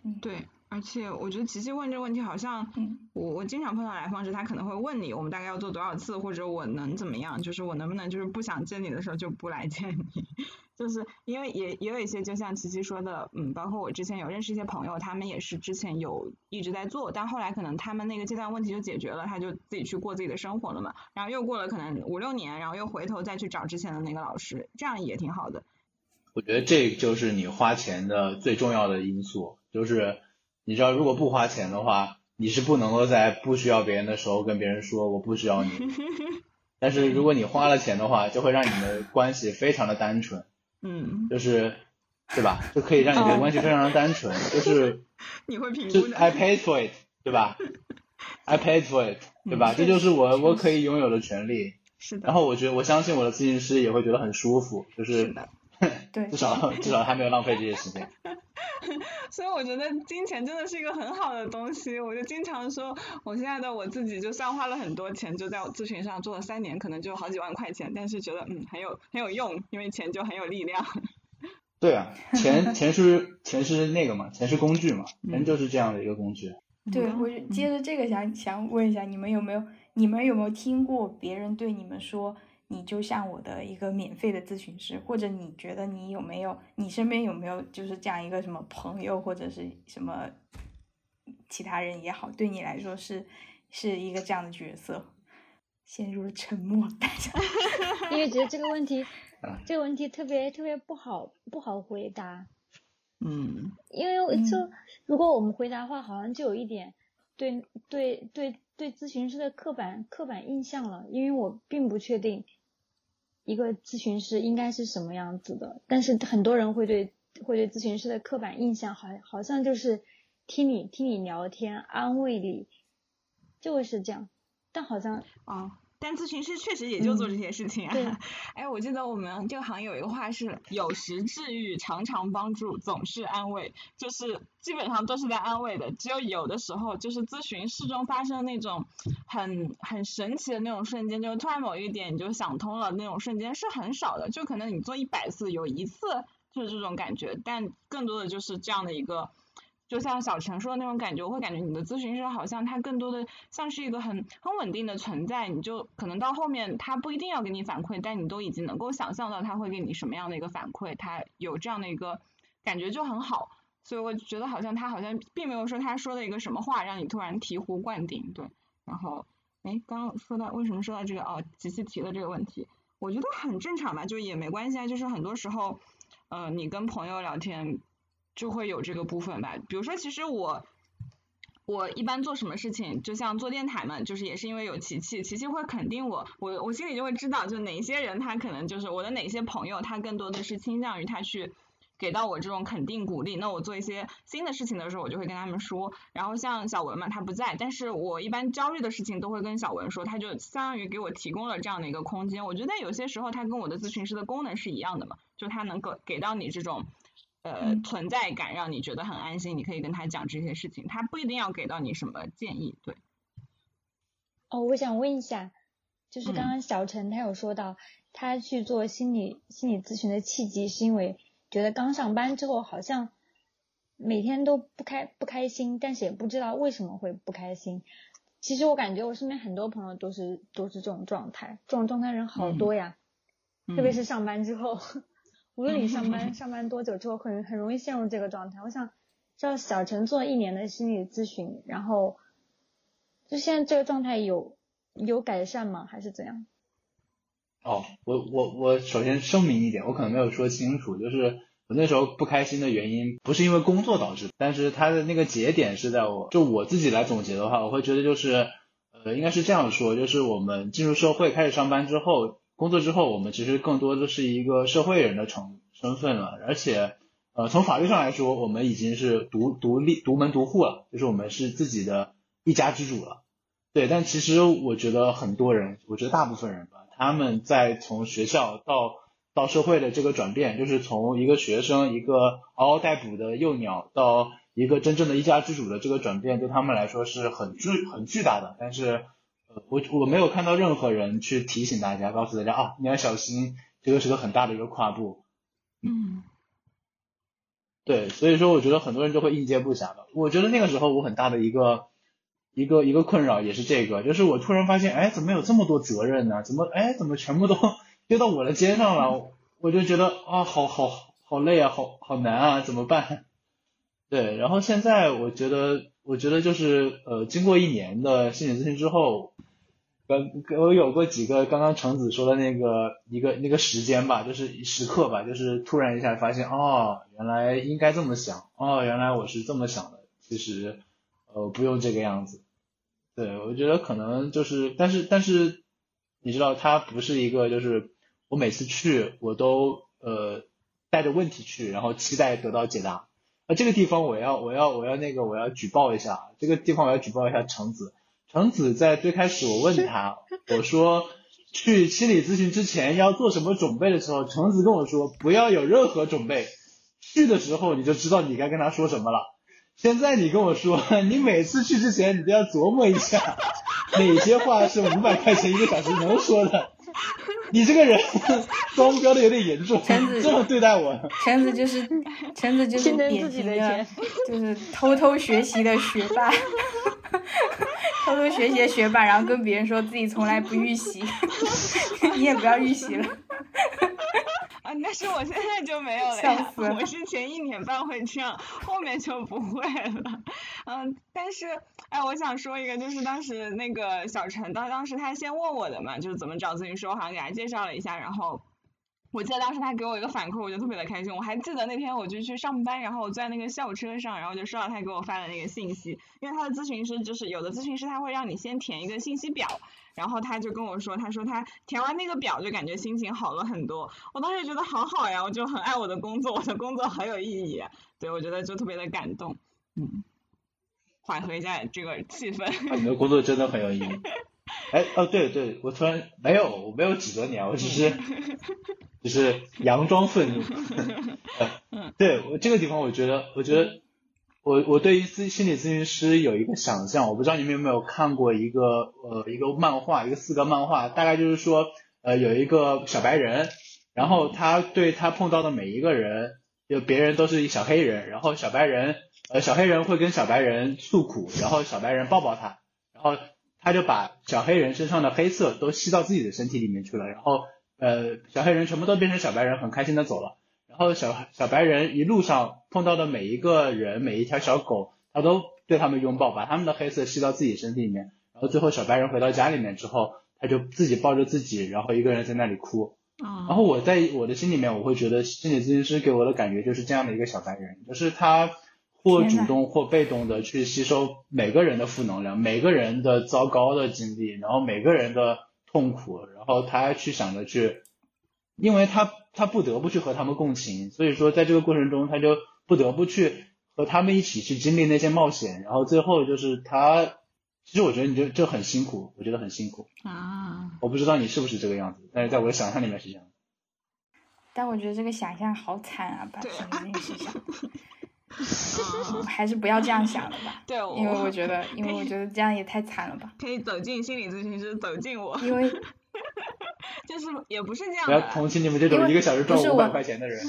嗯对，而且我觉得琪琪问这个问题好像，我我经常碰到来访者，他可能会问你，我们大概要做多少次，或者我能怎么样，就是我能不能就是不想见你的时候就不来见你，就是因为也也有一些就像琪琪说的，嗯，包括我之前有认识一些朋友，他们也是之前有一直在做，但后来可能他们那个阶段问题就解决了，他就自己去过自己的生活了嘛，然后又过了可能五六年，然后又回头再去找之前的那个老师，这样也挺好的。我觉得这就是你花钱的最重要的因素。就是你知道，如果不花钱的话，你是不能够在不需要别人的时候跟别人说我不需要你。但是如果你花了钱的话，就会让你们的关系非常的单纯。嗯。就是，对吧？就可以让你的关系非常的单纯。就是。你会评估的。I paid for it，对吧？I paid for it，对吧？这就是我我可以拥有的权利。是的。然后我觉得，我相信我的咨询师也会觉得很舒服。就是。对。至少至少他没有浪费这些时间。所以我觉得金钱真的是一个很好的东西，我就经常说，我现在的我自己就算花了很多钱，就在我咨询上做了三年，可能就好几万块钱，但是觉得嗯很有很有用，因为钱就很有力量。对啊，钱钱是钱是那个嘛，钱是工具嘛，人就是这样的一个工具。对，我接着这个想想问一下，你们有没有你们有没有听过别人对你们说？你就像我的一个免费的咨询师，或者你觉得你有没有，你身边有没有就是这样一个什么朋友或者是什么其他人也好，对你来说是是一个这样的角色？陷入了沉默，大家，因为觉得这个问题，这个问题特别特别不好不好回答。嗯，因为就如果我们回答的话，好像就有一点对对对对咨询师的刻板刻板印象了，因为我并不确定。一个咨询师应该是什么样子的，但是很多人会对会对咨询师的刻板印象，好好像就是听你听你聊天，安慰你，就会是这样，但好像啊。但咨询师确实也就做这些事情啊。哎，我记得我们这个行业有一个话是“有时治愈，常常帮助，总是安慰”，就是基本上都是在安慰的。只有有的时候，就是咨询室中发生那种很很神奇的那种瞬间，就突然某一点你就想通了那种瞬间是很少的。就可能你做一百次，有一次就是这种感觉，但更多的就是这样的一个。就像小陈说的那种感觉，我会感觉你的咨询师好像他更多的像是一个很很稳定的存在，你就可能到后面他不一定要给你反馈，但你都已经能够想象到他会给你什么样的一个反馈，他有这样的一个感觉就很好，所以我觉得好像他好像并没有说他说的一个什么话让你突然醍醐灌顶，对，然后哎，刚刚说到为什么说到这个哦，琪琪提了这个问题，我觉得很正常吧，就也没关系啊，就是很多时候，呃，你跟朋友聊天。就会有这个部分吧，比如说，其实我我一般做什么事情，就像做电台嘛，就是也是因为有琪琪，琪琪会肯定我，我我心里就会知道，就哪些人他可能就是我的哪些朋友，他更多的是倾向于他去给到我这种肯定鼓励，那我做一些新的事情的时候，我就会跟他们说，然后像小文嘛，他不在，但是我一般焦虑的事情都会跟小文说，他就相当于给我提供了这样的一个空间，我觉得有些时候他跟我的咨询师的功能是一样的嘛，就他能够给到你这种。呃，存在感让你觉得很安心，你可以跟他讲这些事情，他不一定要给到你什么建议，对。哦，我想问一下，就是刚刚小陈他有说到，他去做心理心理咨询的契机，是因为觉得刚上班之后好像每天都不开不开心，但是也不知道为什么会不开心。其实我感觉我身边很多朋友都是都是这种状态，这种状态人好多呀，特别是上班之后。无论你上班上班多久之后，很很容易陷入这个状态。我想知道小陈做一年的心理咨询，然后就现在这个状态有有改善吗？还是怎样？哦，我我我首先声明一点，我可能没有说清楚，就是我那时候不开心的原因不是因为工作导致，但是他的那个节点是在我就我自己来总结的话，我会觉得就是呃应该是这样说，就是我们进入社会开始上班之后。工作之后，我们其实更多的是一个社会人的成身份了，而且，呃，从法律上来说，我们已经是独独立独门独户了，就是我们是自己的一家之主了。对，但其实我觉得很多人，我觉得大部分人吧，他们在从学校到到社会的这个转变，就是从一个学生，一个嗷嗷待哺的幼鸟，到一个真正的一家之主的这个转变，对他们来说是很巨很巨大的，但是。我我没有看到任何人去提醒大家，告诉大家啊，你要小心，这个是个很大的一个跨步。嗯，对，所以说我觉得很多人就会应接不暇的。我觉得那个时候我很大的一个一个一个困扰也是这个，就是我突然发现，哎，怎么有这么多责任呢？怎么哎，怎么全部都 丢到我的肩上了？我就觉得啊，好好好累啊，好好难啊，怎么办？对，然后现在我觉得。我觉得就是呃，经过一年的心理咨询之后，刚我有过几个刚刚橙子说的那个一个那个时间吧，就是时刻吧，就是突然一下发现哦，原来应该这么想，哦，原来我是这么想的，其实呃不用这个样子。对，我觉得可能就是，但是但是你知道，它不是一个就是我每次去我都呃带着问题去，然后期待得到解答。啊，这个地方我要我要我要那个我要举报一下，这个地方我要举报一下橙子。橙子在最开始我问他，我说去心理咨询之前要做什么准备的时候，橙子跟我说不要有任何准备，去的时候你就知道你该跟他说什么了。现在你跟我说，你每次去之前你都要琢磨一下，哪些话是五百块钱一个小时能说的。你这个人双标的有点严重，这么对待我。橙子就是，橙子就是 典型的，就是偷偷学习的学霸，偷偷学习的学霸，然后跟别人说自己从来不预习，你也不要预习了。啊，但是我现在就没有了呀，我是前一年半会这样，后面就不会了。嗯，但是，哎，我想说一个，就是当时那个小陈，当当时他先问我的嘛，就是怎么找咨询师，我好像给他介绍了一下，然后我记得当时他给我一个反馈，我就特别的开心。我还记得那天我就去上班，然后我坐在那个校车上，然后就收到他给我发的那个信息。因为他的咨询师就是有的咨询师他会让你先填一个信息表，然后他就跟我说，他说他填完那个表就感觉心情好了很多。我当时觉得好好呀，我就很爱我的工作，我的工作很有意义。对，我觉得就特别的感动，嗯，缓和一下这个气氛。你的工作真的很有意义。哎哦对对，我突然没有我没有指责你啊，我只是 只是佯装愤怒。嗯，对我这个地方我觉得我觉得我我对于咨心理咨询师有一个想象，我不知道你们有没有看过一个呃一个漫画一个四格漫画，大概就是说呃有一个小白人，然后他对他碰到的每一个人，就别人都是一小黑人，然后小白人呃小黑人会跟小白人诉苦，然后小白人抱抱他，然后。他就把小黑人身上的黑色都吸到自己的身体里面去了，然后呃小黑人全部都变成小白人，很开心的走了。然后小小白人一路上碰到的每一个人，每一条小狗，他都对他们拥抱，把他们的黑色吸到自己身体里面。然后最后小白人回到家里面之后，他就自己抱着自己，然后一个人在那里哭。然后我在我的心里面，我会觉得心理咨询师给我的感觉就是这样的一个小白人，就是他。或主动或被动的去吸收每个人的负能量，每个人的糟糕的经历，然后每个人的痛苦，然后他去想着去，因为他他不得不去和他们共情，所以说在这个过程中他就不得不去和他们一起去经历那些冒险，然后最后就是他，其实我觉得你就就很辛苦，我觉得很辛苦啊，我不知道你是不是这个样子，但是在我的想象里面是这样，但我觉得这个想象好惨啊，把这件事想。还是不要这样想了吧。对，因为我觉得，因为我觉得这样也太惨了吧。可以走进心理咨询师，走进我。因为 就是也不是这样。不要同情你们这种一个小时赚五百块钱的人。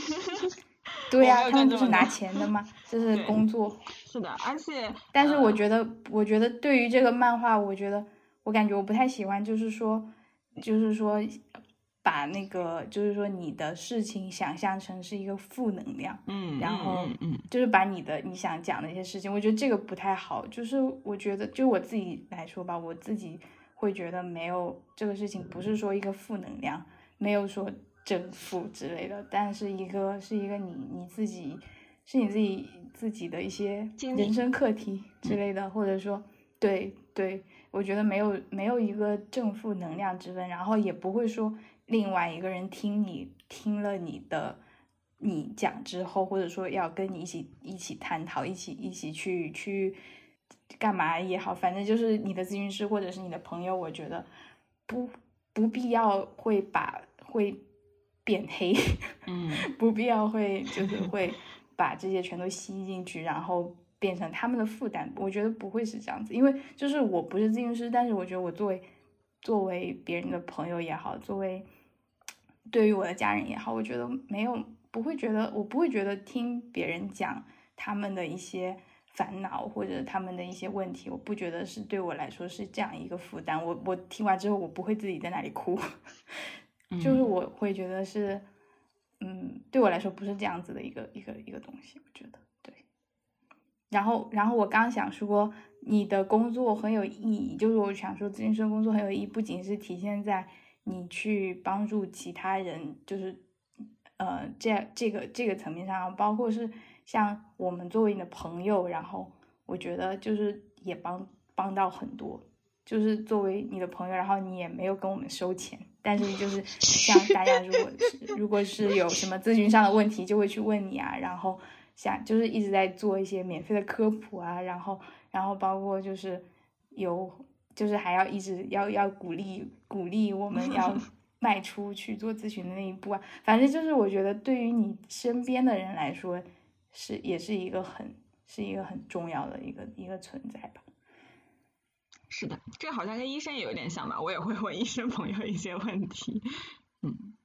对呀，他们不是拿钱的吗？这是工作。是的，而且。但是我觉得，我觉得对于这个漫画，我觉得我感觉我不太喜欢，就是说，就是说。把那个就是说你的事情想象成是一个负能量，嗯，然后嗯，就是把你的你想讲的一些事情，我觉得这个不太好。就是我觉得就我自己来说吧，我自己会觉得没有这个事情不是说一个负能量，没有说正负之类的，但是一个是一个你你自己是你自己自己的一些人生课题之类的，或者说对对，我觉得没有没有一个正负能量之分，然后也不会说。另外一个人听你听了你的你讲之后，或者说要跟你一起一起探讨，一起一起去去干嘛也好，反正就是你的咨询师或者是你的朋友，我觉得不不必要会把会变黑，嗯，不必要会就是会把这些全都吸进去，然后变成他们的负担。我觉得不会是这样子，因为就是我不是咨询师，但是我觉得我作为作为别人的朋友也好，作为对于我的家人也好，我觉得没有不会觉得我不会觉得听别人讲他们的一些烦恼或者他们的一些问题，我不觉得是对我来说是这样一个负担。我我听完之后，我不会自己在那里哭，就是我会觉得是，嗯，对我来说不是这样子的一个一个一个东西。我觉得对。然后然后我刚想说，你的工作很有意义，就是我想说，咨询师工作很有意义，不仅是体现在。你去帮助其他人，就是呃，这这个这个层面上，包括是像我们作为你的朋友，然后我觉得就是也帮帮到很多，就是作为你的朋友，然后你也没有跟我们收钱，但是就是像 大家如果是如果是有什么咨询上的问题，就会去问你啊，然后想就是一直在做一些免费的科普啊，然后然后包括就是有。就是还要一直要要鼓励鼓励我们要 迈出去做咨询的那一步啊，反正就是我觉得对于你身边的人来说是也是一个很是一个很重要的一个一个存在吧。是的，这好像跟医生也有点像吧，我也会问医生朋友一些问题。嗯，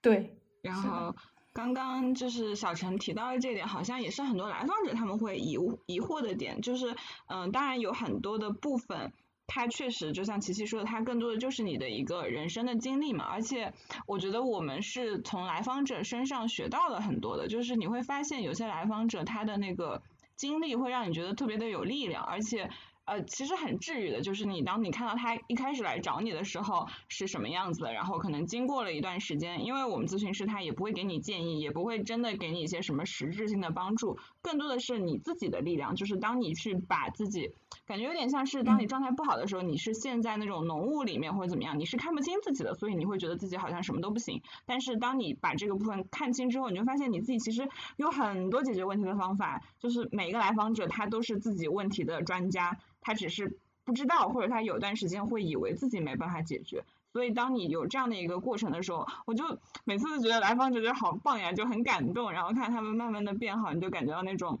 对。然后刚刚就是小陈提到的这点，好像也是很多来访者他们会疑疑惑的点，就是嗯，当然有很多的部分。它确实就像琪琪说的，它更多的就是你的一个人生的经历嘛。而且我觉得我们是从来访者身上学到了很多的，就是你会发现有些来访者他的那个经历会让你觉得特别的有力量，而且呃，其实很治愈的，就是你当你看到他一开始来找你的时候是什么样子的，然后可能经过了一段时间，因为我们咨询师他也不会给你建议，也不会真的给你一些什么实质性的帮助，更多的是你自己的力量，就是当你去把自己感觉有点像是当你状态不好的时候，你是陷在那种浓雾里面或者怎么样，你是看不清自己的，所以你会觉得自己好像什么都不行。但是当你把这个部分看清之后，你就发现你自己其实有很多解决问题的方法，就是每一个来访者他都是自己问题的专家。他只是不知道，或者他有段时间会以为自己没办法解决，所以当你有这样的一个过程的时候，我就每次都觉得来访者就好棒呀，就很感动，然后看他们慢慢的变好，你就感觉到那种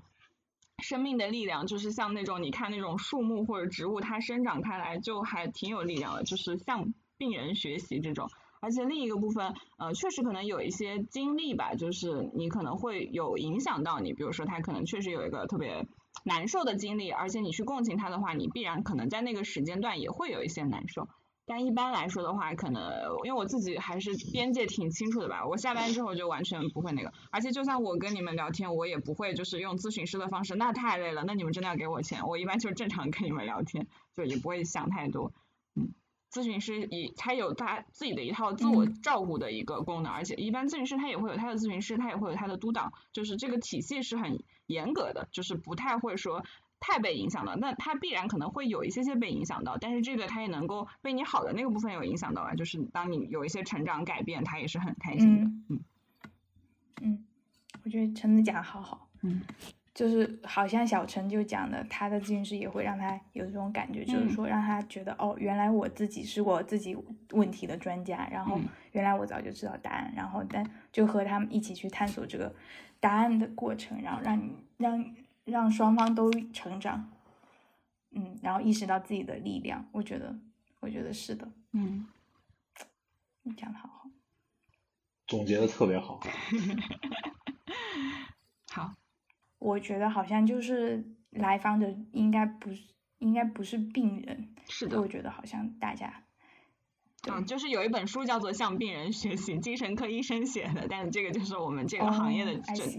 生命的力量，就是像那种你看那种树木或者植物，它生长开来就还挺有力量的，就是向病人学习这种。而且另一个部分，呃，确实可能有一些经历吧，就是你可能会有影响到你，比如说他可能确实有一个特别。难受的经历，而且你去共情他的话，你必然可能在那个时间段也会有一些难受。但一般来说的话，可能因为我自己还是边界挺清楚的吧，我下班之后就完全不会那个。而且就算我跟你们聊天，我也不会就是用咨询师的方式，那太累了，那你们真的要给我钱。我一般就正常跟你们聊天，就也不会想太多。嗯，咨询师以他有他自己的一套自我照顾的一个功能，而且一般咨询师他也会有他的咨询师，他也会有他的督导，就是这个体系是很。严格的就是不太会说太被影响到，那他必然可能会有一些些被影响到，但是这个他也能够被你好的那个部分有影响到啊，就是当你有一些成长改变，他也是很开心的。嗯嗯，我觉得陈子讲的好好，嗯，就是好像小陈就讲的，他的咨询师也会让他有这种感觉，就是说让他觉得哦，原来我自己是我自己问题的专家，然后原来我早就知道答案，然后但就和他们一起去探索这个。答案的过程，然后让你让让双方都成长，嗯，然后意识到自己的力量。我觉得，我觉得是的，嗯，你讲的好好，总结的特别好，好，我觉得好像就是来访者应该不是应该不是病人，是的，我觉得好像大家。嗯，就是有一本书叫做《向病人学习》，精神科医生写的，但是这个就是我们这个行业的，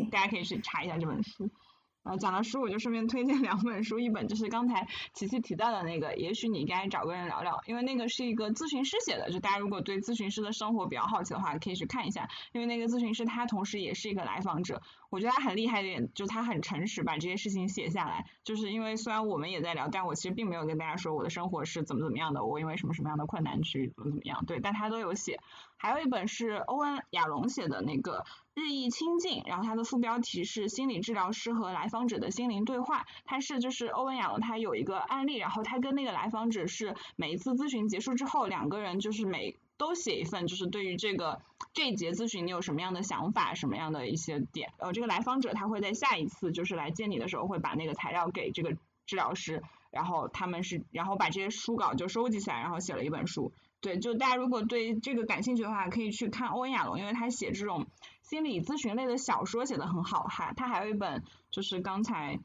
大家可以去查一下这本书。呃，讲到书，我就顺便推荐两本书，一本就是刚才琪琪提到的那个，也许你该找个人聊聊，因为那个是一个咨询师写的，就大家如果对咨询师的生活比较好奇的话，可以去看一下，因为那个咨询师他同时也是一个来访者。我觉得他很厉害一点，就他很诚实，把这些事情写下来。就是因为虽然我们也在聊，但我其实并没有跟大家说我的生活是怎么怎么样的，我因为什么什么样的困难去怎么怎么样，对，但他都有写。还有一本是欧文亚龙写的那个日益亲近，然后它的副标题是心理治疗师和来访者的心灵对话。它是就是欧文亚龙他有一个案例，然后他跟那个来访者是每一次咨询结束之后，两个人就是每都写一份，就是对于这个这一节咨询你有什么样的想法，什么样的一些点。呃，这个来访者他会在下一次就是来见你的时候，会把那个材料给这个治疗师，然后他们是然后把这些书稿就收集起来，然后写了一本书。对，就大家如果对这个感兴趣的话，可以去看欧文亚龙，因为他写这种心理咨询类的小说写的很好哈。他还有一本就是刚才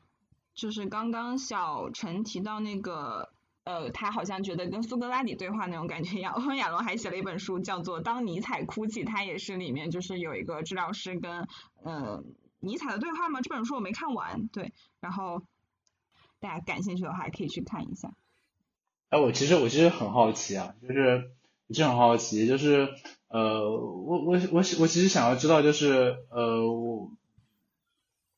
就是刚刚小陈提到那个。呃，他好像觉得跟苏格拉底对话那种感觉一样。欧文亚龙还写了一本书，叫做《当尼采哭泣》，他也是里面就是有一个治疗师跟呃尼采的对话嘛。这本书我没看完，对，然后大家感兴趣的话可以去看一下。哎，我其实我其实很好奇啊，就是我其实很好奇，就是呃，我我我我其实想要知道，就是呃我。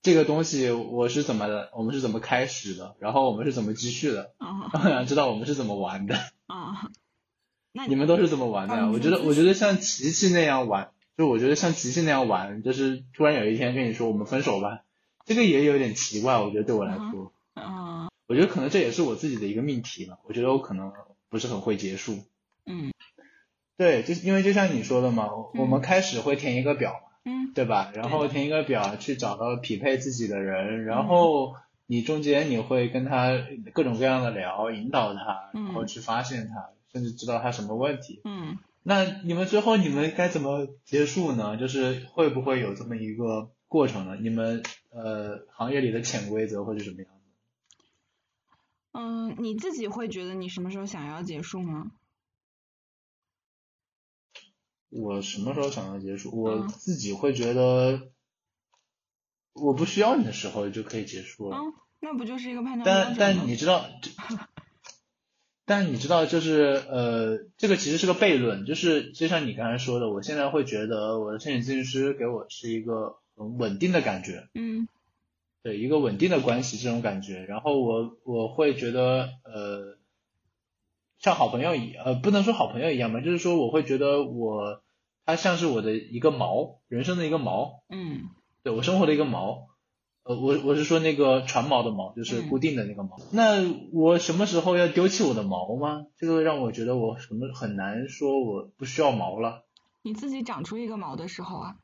这个东西我是怎么的？我们是怎么开始的？然后我们是怎么继续的？我想知道我们是怎么玩的。啊，那 你们都是怎么玩的？我觉得，我觉得像琪琪那样玩，就我觉得像琪琪那样玩，就是突然有一天跟你说我们分手吧，这个也有点奇怪。我觉得对我来说，嗯，我觉得可能这也是我自己的一个命题吧。我觉得我可能不是很会结束。嗯，对，就因为就像你说的嘛，我们开始会填一个表。嗯，对吧？然后填一个表去找到匹配自己的人，然后你中间你会跟他各种各样的聊，引导他，然后去发现他，甚至知道他什么问题。嗯，那你们最后你们该怎么结束呢？就是会不会有这么一个过程呢？你们呃行业里的潜规则会是什么样的？嗯，你自己会觉得你什么时候想要结束吗？我什么时候想要结束？我自己会觉得，我不需要你的时候就可以结束了。嗯，那不就是一个判断但但你知道，但你知道，就是呃，这个其实是个悖论，就是就像你刚才说的，我现在会觉得我的心理咨询师给我是一个很稳定的感觉，嗯，对，一个稳定的关系这种感觉，然后我我会觉得呃，像好朋友一呃，不能说好朋友一样吧，就是说我会觉得我他像是我的一个锚，人生的一个锚，嗯，对我生活的一个锚。呃，我我是说那个船锚的锚，就是固定的那个锚。那我什么时候要丢弃我的锚吗？这个让我觉得我什么很难说我不需要锚了。你自己长出一个锚的时候啊。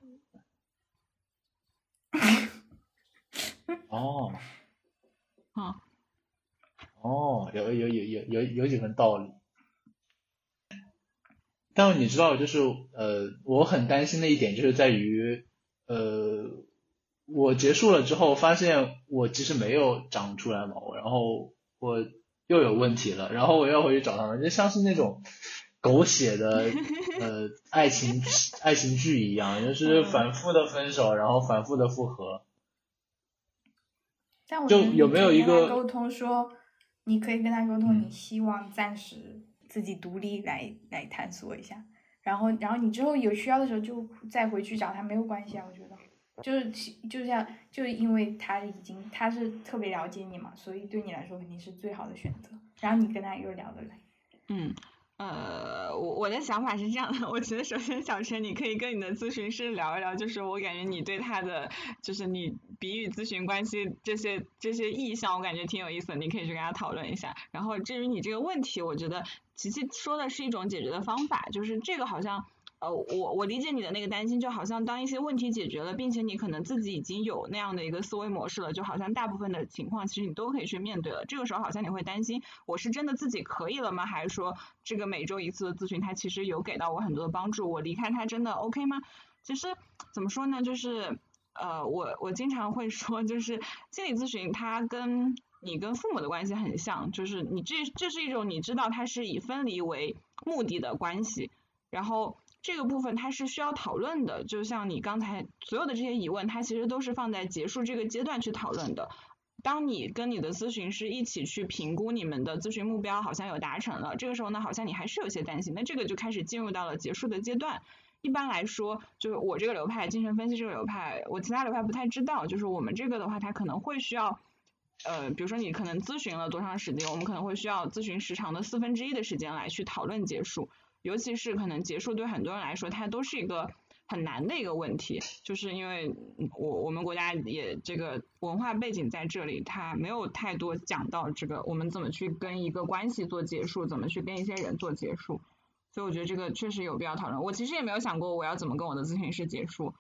哦。啊。哦，有有有有有有几分道理。但你知道，就是呃，我很担心的一点就是在于呃。我结束了之后，发现我其实没有长出来毛，然后我又有问题了，然后我又回去找他们，就像是那种狗血的呃 爱情爱情剧一样，就是反复的分手，然后反复的复合。但我就有没有一个沟通说，你可以跟他沟通，你希望暂时自己独立来来探索一下，然后然后你之后有需要的时候就再回去找他，没有关系啊，我觉得。就是就像就是因为他已经他是特别了解你嘛，所以对你来说肯定是最好的选择。然后你跟他又聊得来。嗯，呃，我我的想法是这样的，我觉得首先小陈你可以跟你的咨询师聊一聊，就是我感觉你对他的就是你比喻咨询关系这些这些意向，我感觉挺有意思的，你可以去跟他讨论一下。然后至于你这个问题，我觉得琪琪说的是一种解决的方法，就是这个好像。呃，我我理解你的那个担心，就好像当一些问题解决了，并且你可能自己已经有那样的一个思维模式了，就好像大部分的情况其实你都可以去面对了。这个时候好像你会担心，我是真的自己可以了吗？还是说这个每周一次的咨询，它其实有给到我很多的帮助？我离开它真的 OK 吗？其实怎么说呢，就是呃，我我经常会说，就是心理咨询它跟你跟父母的关系很像，就是你这这是一种你知道它是以分离为目的的关系，然后。这个部分它是需要讨论的，就像你刚才所有的这些疑问，它其实都是放在结束这个阶段去讨论的。当你跟你的咨询师一起去评估你们的咨询目标好像有达成了，这个时候呢，好像你还是有些担心，那这个就开始进入到了结束的阶段。一般来说，就是我这个流派精神分析这个流派，我其他流派不太知道，就是我们这个的话，它可能会需要，呃，比如说你可能咨询了多长时间，我们可能会需要咨询时长的四分之一的时间来去讨论结束。尤其是可能结束对很多人来说，它都是一个很难的一个问题，就是因为我我们国家也这个文化背景在这里，它没有太多讲到这个我们怎么去跟一个关系做结束，怎么去跟一些人做结束，所以我觉得这个确实有必要讨论。我其实也没有想过我要怎么跟我的咨询师结束，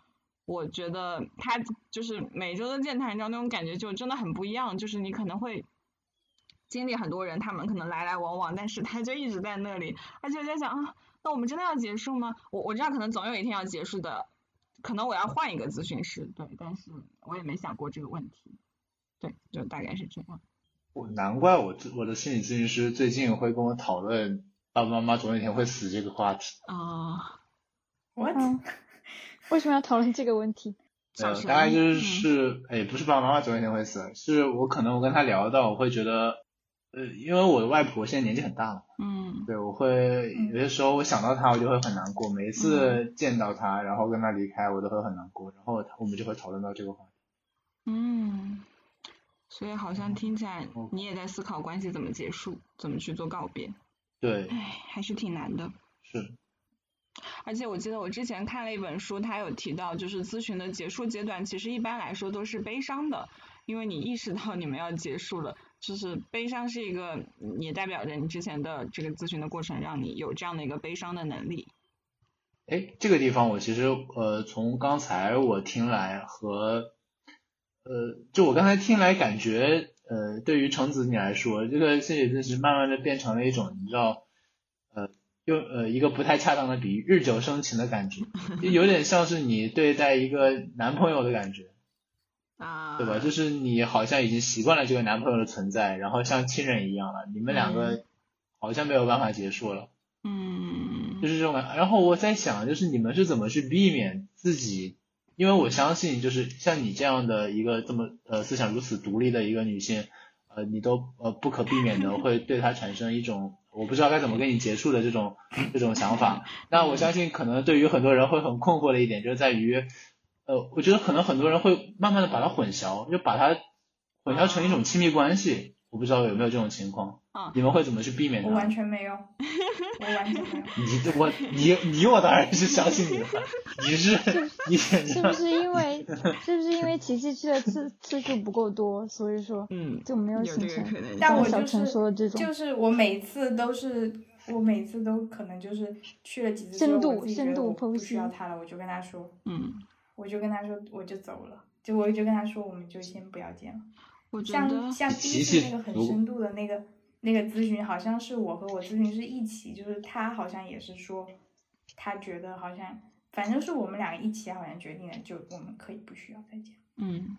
我觉得他就是每周的见谈，你知道那种感觉就真的很不一样，就是你可能会。经历很多人，他们可能来来往往，但是他就一直在那里，而且我在想啊，那我们真的要结束吗？我我知道可能总有一天要结束的，可能我要换一个咨询师，对，但是我也没想过这个问题，对，就大概是这样。我难怪我我的心理咨询师最近会跟我讨论爸爸妈妈总有一天会死这个话题。啊，what？为什么要讨论这个问题？呃，大概就是是，哎，不是爸爸妈妈总有一天会死，是我可能我跟他聊到，我会觉得。呃，因为我的外婆现在年纪很大了，嗯，对，我会有些时候我想到她，我就会很难过。每一次见到她，然后跟她离开，我都会很难过。然后我们就会讨论到这个话题。嗯，所以好像听起来你也在思考关系怎么结束，怎么去做告别。对。唉，还是挺难的。是。而且我记得我之前看了一本书，它有提到，就是咨询的结束阶段，其实一般来说都是悲伤的，因为你意识到你们要结束了。就是悲伤是一个，也代表着你之前的这个咨询的过程，让你有这样的一个悲伤的能力。哎，这个地方我其实呃，从刚才我听来和呃，就我刚才听来感觉呃，对于橙子你来说，这个心理咨询慢慢的变成了一种你知道呃，用呃一个不太恰当的比喻，日久生情的感觉，就有点像是你对待一个男朋友的感觉。啊，对吧？就是你好像已经习惯了这个男朋友的存在，然后像亲人一样了，你们两个好像没有办法结束了。嗯，就是这种。然后我在想，就是你们是怎么去避免自己？因为我相信，就是像你这样的一个这么呃思想如此独立的一个女性，呃你都呃不可避免的会对她产生一种我不知道该怎么跟你结束的这种这种想法。那我相信可能对于很多人会很困惑的一点就是在于，呃，我觉得可能很多人会慢慢的把它混淆，就把它混淆成一种亲密关系。我不知道有没有这种情况，你们会怎么去避免我完全没有，我完全没有。你我你你我当然是相信你的，你是你是不是因为是不是因为琪琪去的次次数不够多，所以说嗯就没有形成。但我就是就是我每次都是我每次都可能就是去了几次深度深度不需要他了，我就跟他说，嗯，我就跟他说我就走了，就我就跟他说我们就先不要见了。像像第一次那个很深度的那个那个咨询，好像是我和我咨询师一起，就是他好像也是说，他觉得好像反正是我们两个一起好像决定了，就我们可以不需要再见。嗯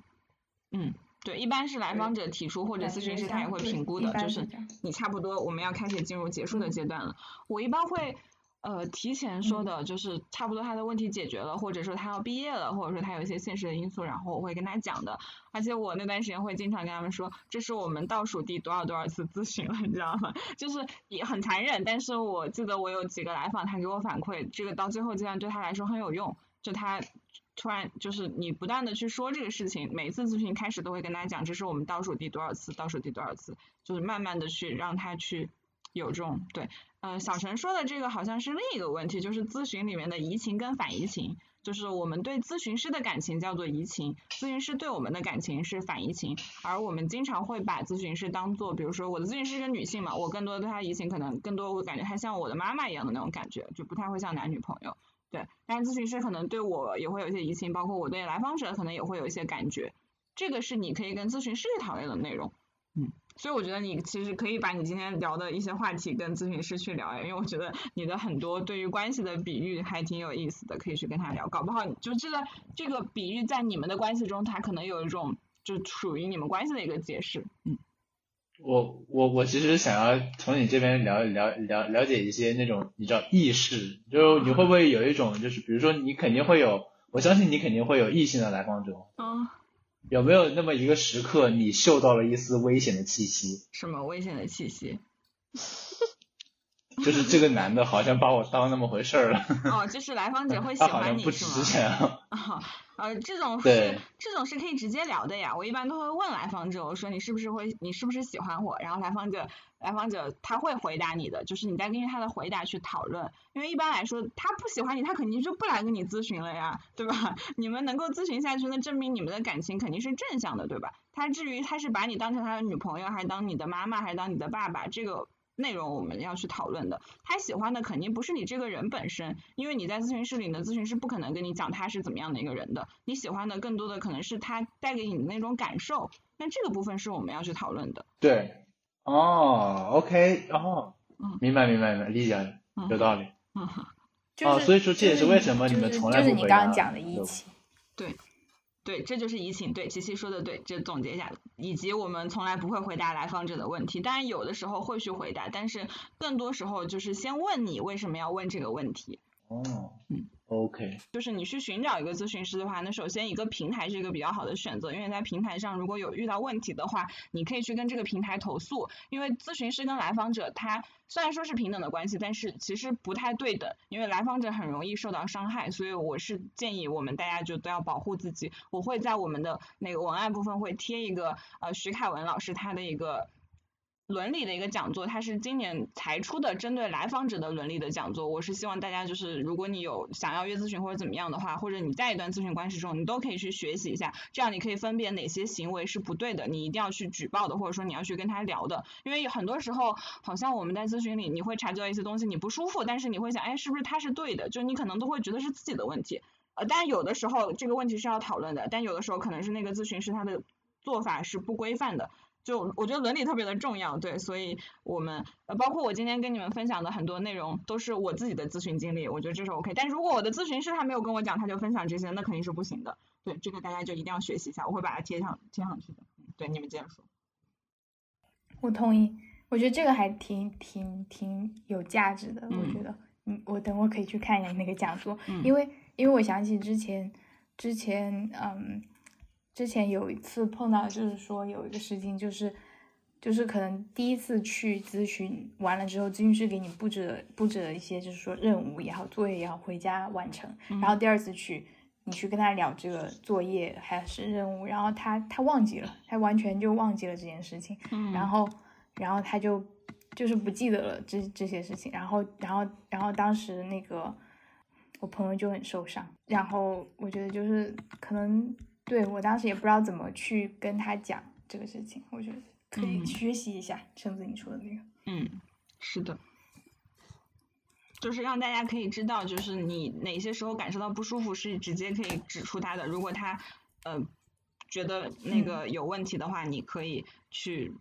嗯，对，一般是来访者提出或者咨询师他也会评估的，就是你差不多我们要开始进入结束的阶段了。我一般会。呃，提前说的就是差不多他的问题解决了，或者说他要毕业了，或者说他有一些现实的因素，然后我会跟他讲的。而且我那段时间会经常跟他们说，这是我们倒数第多少多少次咨询了，你知道吗？就是也很残忍，但是我记得我有几个来访，他给我反馈，这个到最后阶段对他来说很有用。就他突然就是你不断的去说这个事情，每次咨询开始都会跟他讲，这是我们倒数第多少次，倒数第多少次，就是慢慢的去让他去有这种对。呃，小陈说的这个好像是另一个问题，就是咨询里面的移情跟反移情，就是我们对咨询师的感情叫做移情，咨询师对我们的感情是反移情，而我们经常会把咨询师当做，比如说我的咨询师是个女性嘛，我更多的对她移情，可能更多我感觉她像我的妈妈一样的那种感觉，就不太会像男女朋友，对，但是咨询师可能对我也会有一些移情，包括我对来访者可能也会有一些感觉，这个是你可以跟咨询师讨论的内容，所以我觉得你其实可以把你今天聊的一些话题跟咨询师去聊，因为我觉得你的很多对于关系的比喻还挺有意思的，可以去跟他聊。搞不好就这个这个比喻在你们的关系中，它可能有一种就属于你们关系的一个解释。嗯，我我我其实想要从你这边了了了了解一些那种你知道意识，就你会不会有一种就是比如说你肯定会有，我相信你肯定会有异性的来访者。嗯。有没有那么一个时刻，你嗅到了一丝危险的气息？什么危险的气息？就是这个男的好像把我当那么回事儿了。哦，就是来访者会喜欢你是吗？啊，呃，这种是这种是可以直接聊的呀。我一般都会问来访者，我说你是不是会，你是不是喜欢我？然后来访者来访者他会回答你的，就是你再根据他的回答去讨论。因为一般来说，他不喜欢你，他肯定就不来跟你咨询了呀，对吧？你们能够咨询下去，那证明你们的感情肯定是正向的，对吧？他至于他是把你当成他的女朋友，还是当你的妈妈，还是当你的爸爸，这个。内容我们要去讨论的，他喜欢的肯定不是你这个人本身，因为你在咨询室里，你的咨询师不可能跟你讲他是怎么样的一个人的，你喜欢的更多的可能是他带给你的那种感受，那这个部分是我们要去讨论的。对，哦，OK，哦，明白明白明白，理解了，有道理。嗯，哦，所以说这也是为什么你们从来不就是你刚刚讲的一起，对。对，这就是移情。对，琪琪说的对，这总结一下，以及我们从来不会回答来访者的问题，当然有的时候会去回答，但是更多时候就是先问你为什么要问这个问题。哦，嗯。OK，就是你去寻找一个咨询师的话，那首先一个平台是一个比较好的选择，因为在平台上如果有遇到问题的话，你可以去跟这个平台投诉。因为咨询师跟来访者他虽然说是平等的关系，但是其实不太对等，因为来访者很容易受到伤害，所以我是建议我们大家就都要保护自己。我会在我们的那个文案部分会贴一个呃徐凯文老师他的一个。伦理的一个讲座，它是今年才出的针对来访者的伦理的讲座。我是希望大家就是，如果你有想要约咨询或者怎么样的话，或者你在一段咨询关系中，你都可以去学习一下，这样你可以分辨哪些行为是不对的，你一定要去举报的，或者说你要去跟他聊的。因为很多时候，好像我们在咨询里，你会察觉到一些东西你不舒服，但是你会想，哎，是不是他是对的？就你可能都会觉得是自己的问题。呃，但有的时候这个问题是要讨论的，但有的时候可能是那个咨询师他的做法是不规范的。就我觉得伦理特别的重要，对，所以我们呃包括我今天跟你们分享的很多内容都是我自己的咨询经历，我觉得这是 OK。但如果我的咨询师他没有跟我讲，他就分享这些，那肯定是不行的。对，这个大家就一定要学习一下，我会把它贴上贴上去的。对，你们接着说。我同意，我觉得这个还挺挺挺有价值的。我觉得，嗯，我等会可以去看一下那个讲座，因为因为我想起之前之前嗯。之前有一次碰到，就是说有一个事情，就是就是可能第一次去咨询完了之后，咨询师给你布置了布置了一些，就是说任务也好，作业也好，回家完成。然后第二次去，你去跟他聊这个作业还是任务，然后他他忘记了，他完全就忘记了这件事情。然后然后他就就是不记得了这这些事情。然后然后然后当时那个我朋友就很受伤。然后我觉得就是可能对我当时也不知道怎么去跟他讲这个事情，我觉得。可以学习一下橙子你说的那个。嗯，是的，就是让大家可以知道，就是你哪些时候感受到不舒服，是直接可以指出他的。如果他呃觉得那个有问题的话，你可以去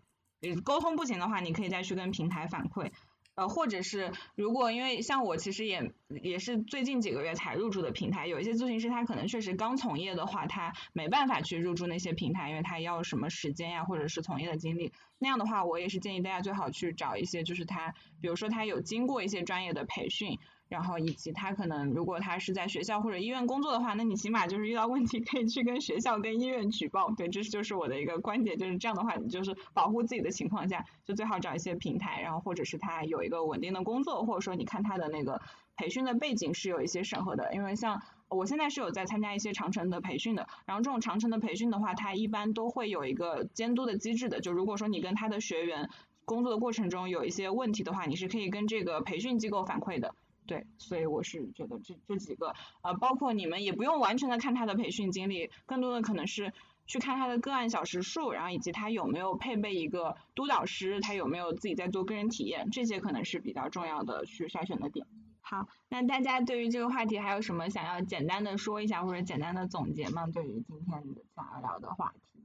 沟通不行的话，你可以再去跟平台反馈。呃，或者是如果因为像我其实也也是最近几个月才入驻的平台，有一些咨询师他可能确实刚从业的话，他没办法去入驻那些平台，因为他要什么时间呀，或者是从业的经历。那样的话，我也是建议大家最好去找一些，就是他，比如说他有经过一些专业的培训。然后以及他可能如果他是在学校或者医院工作的话，那你起码就是遇到问题可以去跟学校跟医院举报。对，这就是我的一个观点，就是这样的话，你就是保护自己的情况下，就最好找一些平台，然后或者是他有一个稳定的工作，或者说你看他的那个培训的背景是有一些审核的。因为像我现在是有在参加一些长城的培训的，然后这种长城的培训的话，它一般都会有一个监督的机制的。就如果说你跟他的学员工作的过程中有一些问题的话，你是可以跟这个培训机构反馈的。对，所以我是觉得这这几个，呃，包括你们也不用完全的看他的培训经历，更多的可能是去看他的个案小时数，然后以及他有没有配备一个督导师，他有没有自己在做个人体验，这些可能是比较重要的去筛选的点。好，那大家对于这个话题还有什么想要简单的说一下或者简单的总结吗？对于今天的想要聊的话题，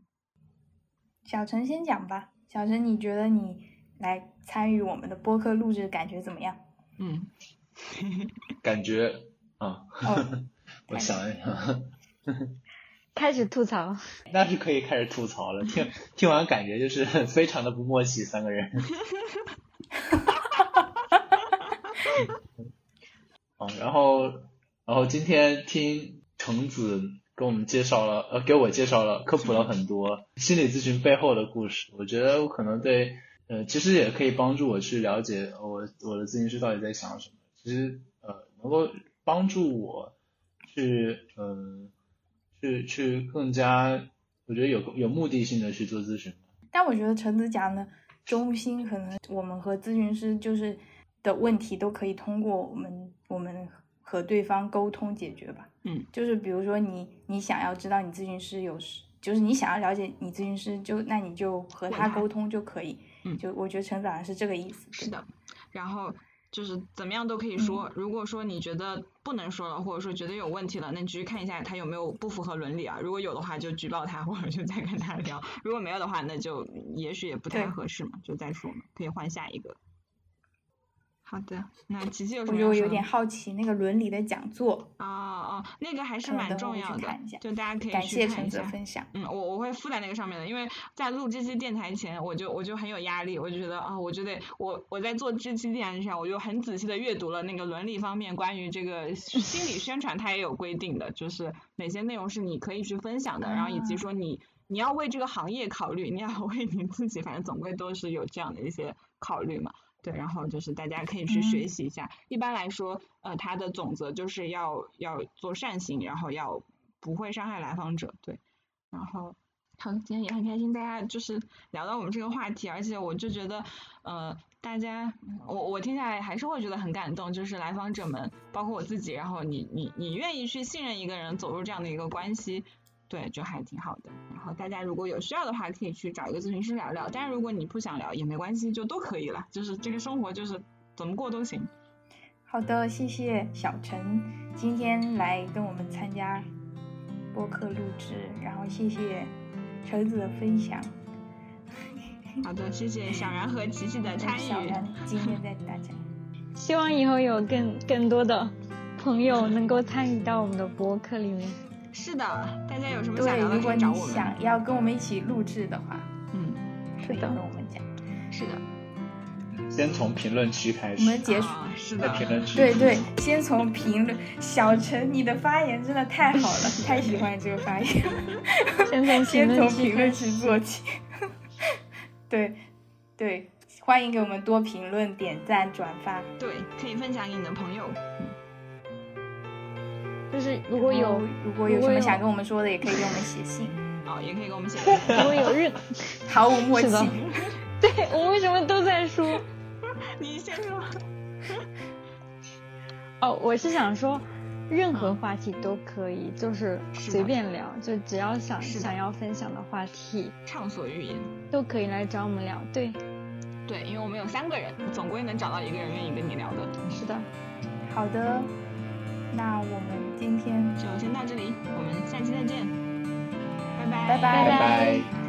小陈先讲吧。小陈，你觉得你来参与我们的播客录制感觉怎么样？嗯。感觉啊，我想一想，开始吐槽，那是可以开始吐槽了。听听完感觉就是非常的不默契，三个人。哦，然后然后今天听橙子给我们介绍了，呃，给我介绍了科普了很多心理咨询背后的故事。我觉得我可能对，呃，其实也可以帮助我去了解我我的咨询师到底在想什么。其实呃，能够帮助我去嗯，去去更加，我觉得有有目的性的去做咨询。但我觉得橙子讲的中心，可能我们和咨询师就是的问题都可以通过我们我们和对方沟通解决吧。嗯，就是比如说你你想要知道你咨询师有，就是你想要了解你咨询师，就那你就和他沟通就可以。嗯，就我觉得陈子好像是这个意思。是的，然后。就是怎么样都可以说，如果说你觉得不能说了，或者说觉得有问题了，那你继续看一下他有没有不符合伦理啊。如果有的话，就举报他，或者就再跟他聊；如果没有的话，那就也许也不太合适嘛，就再说嘛，可以换下一个。好的，那琪琪有什么？我就有点好奇那个伦理的讲座。哦哦，那个还是蛮重要的，就大家可以感谢陈泽分享。嗯，我我会附在那个上面的，因为在录这期电台前，我就我就很有压力，我就觉得啊，我就得我我在做这期电台之前，我就很仔细的阅读了那个伦理方面关于这个心理宣传，它也有规定的，就是哪些内容是你可以去分享的，然后以及说你你要为这个行业考虑，你要 为你自己，反正总归都是有这样的一些考虑嘛。对，然后就是大家可以去学习一下。一般来说，呃，它的总则就是要要做善行，然后要不会伤害来访者。对，然后好，今天也很开心，大家就是聊到我们这个话题，而且我就觉得，呃，大家我我听下来还是会觉得很感动，就是来访者们，包括我自己，然后你你你愿意去信任一个人，走入这样的一个关系。对，就还挺好的。然后大家如果有需要的话，可以去找一个咨询师聊聊。但是如果你不想聊也没关系，就都可以了。就是这个生活就是怎么过都行。好的，谢谢小陈今天来跟我们参加播客录制，然后谢谢橙子的分享。好的，谢谢小然和琪琪的参与。小然今天带大家，希望以后有更更多的朋友能够参与到我们的播客里面。是的，大家有什么想聊的可以找我们。如果你想要跟我们一起录制的话，嗯，可以跟我们讲。是的。先从评论区开始。我们结束。是的。评论区。对对，先从评论。小陈，你的发言真的太好了，太喜欢这个发言。先从 先从评论区做起。对，对，欢迎给我们多评论、点赞、转发。对，可以分享给你的朋友。就是如果有如果有什么想跟我们说的，也可以给我们写信。哦，也可以给我们写信。如果有任毫无默契。对我为什么都在说？你先说。哦，我是想说，任何话题都可以，就是随便聊，就只要想想要分享的话题，畅所欲言，都可以来找我们聊。对，对，因为我们有三个人，总归能找到一个人愿意跟你聊的。是的，好的，那我们今天就先到这里，我们下期再见，拜拜，拜拜拜。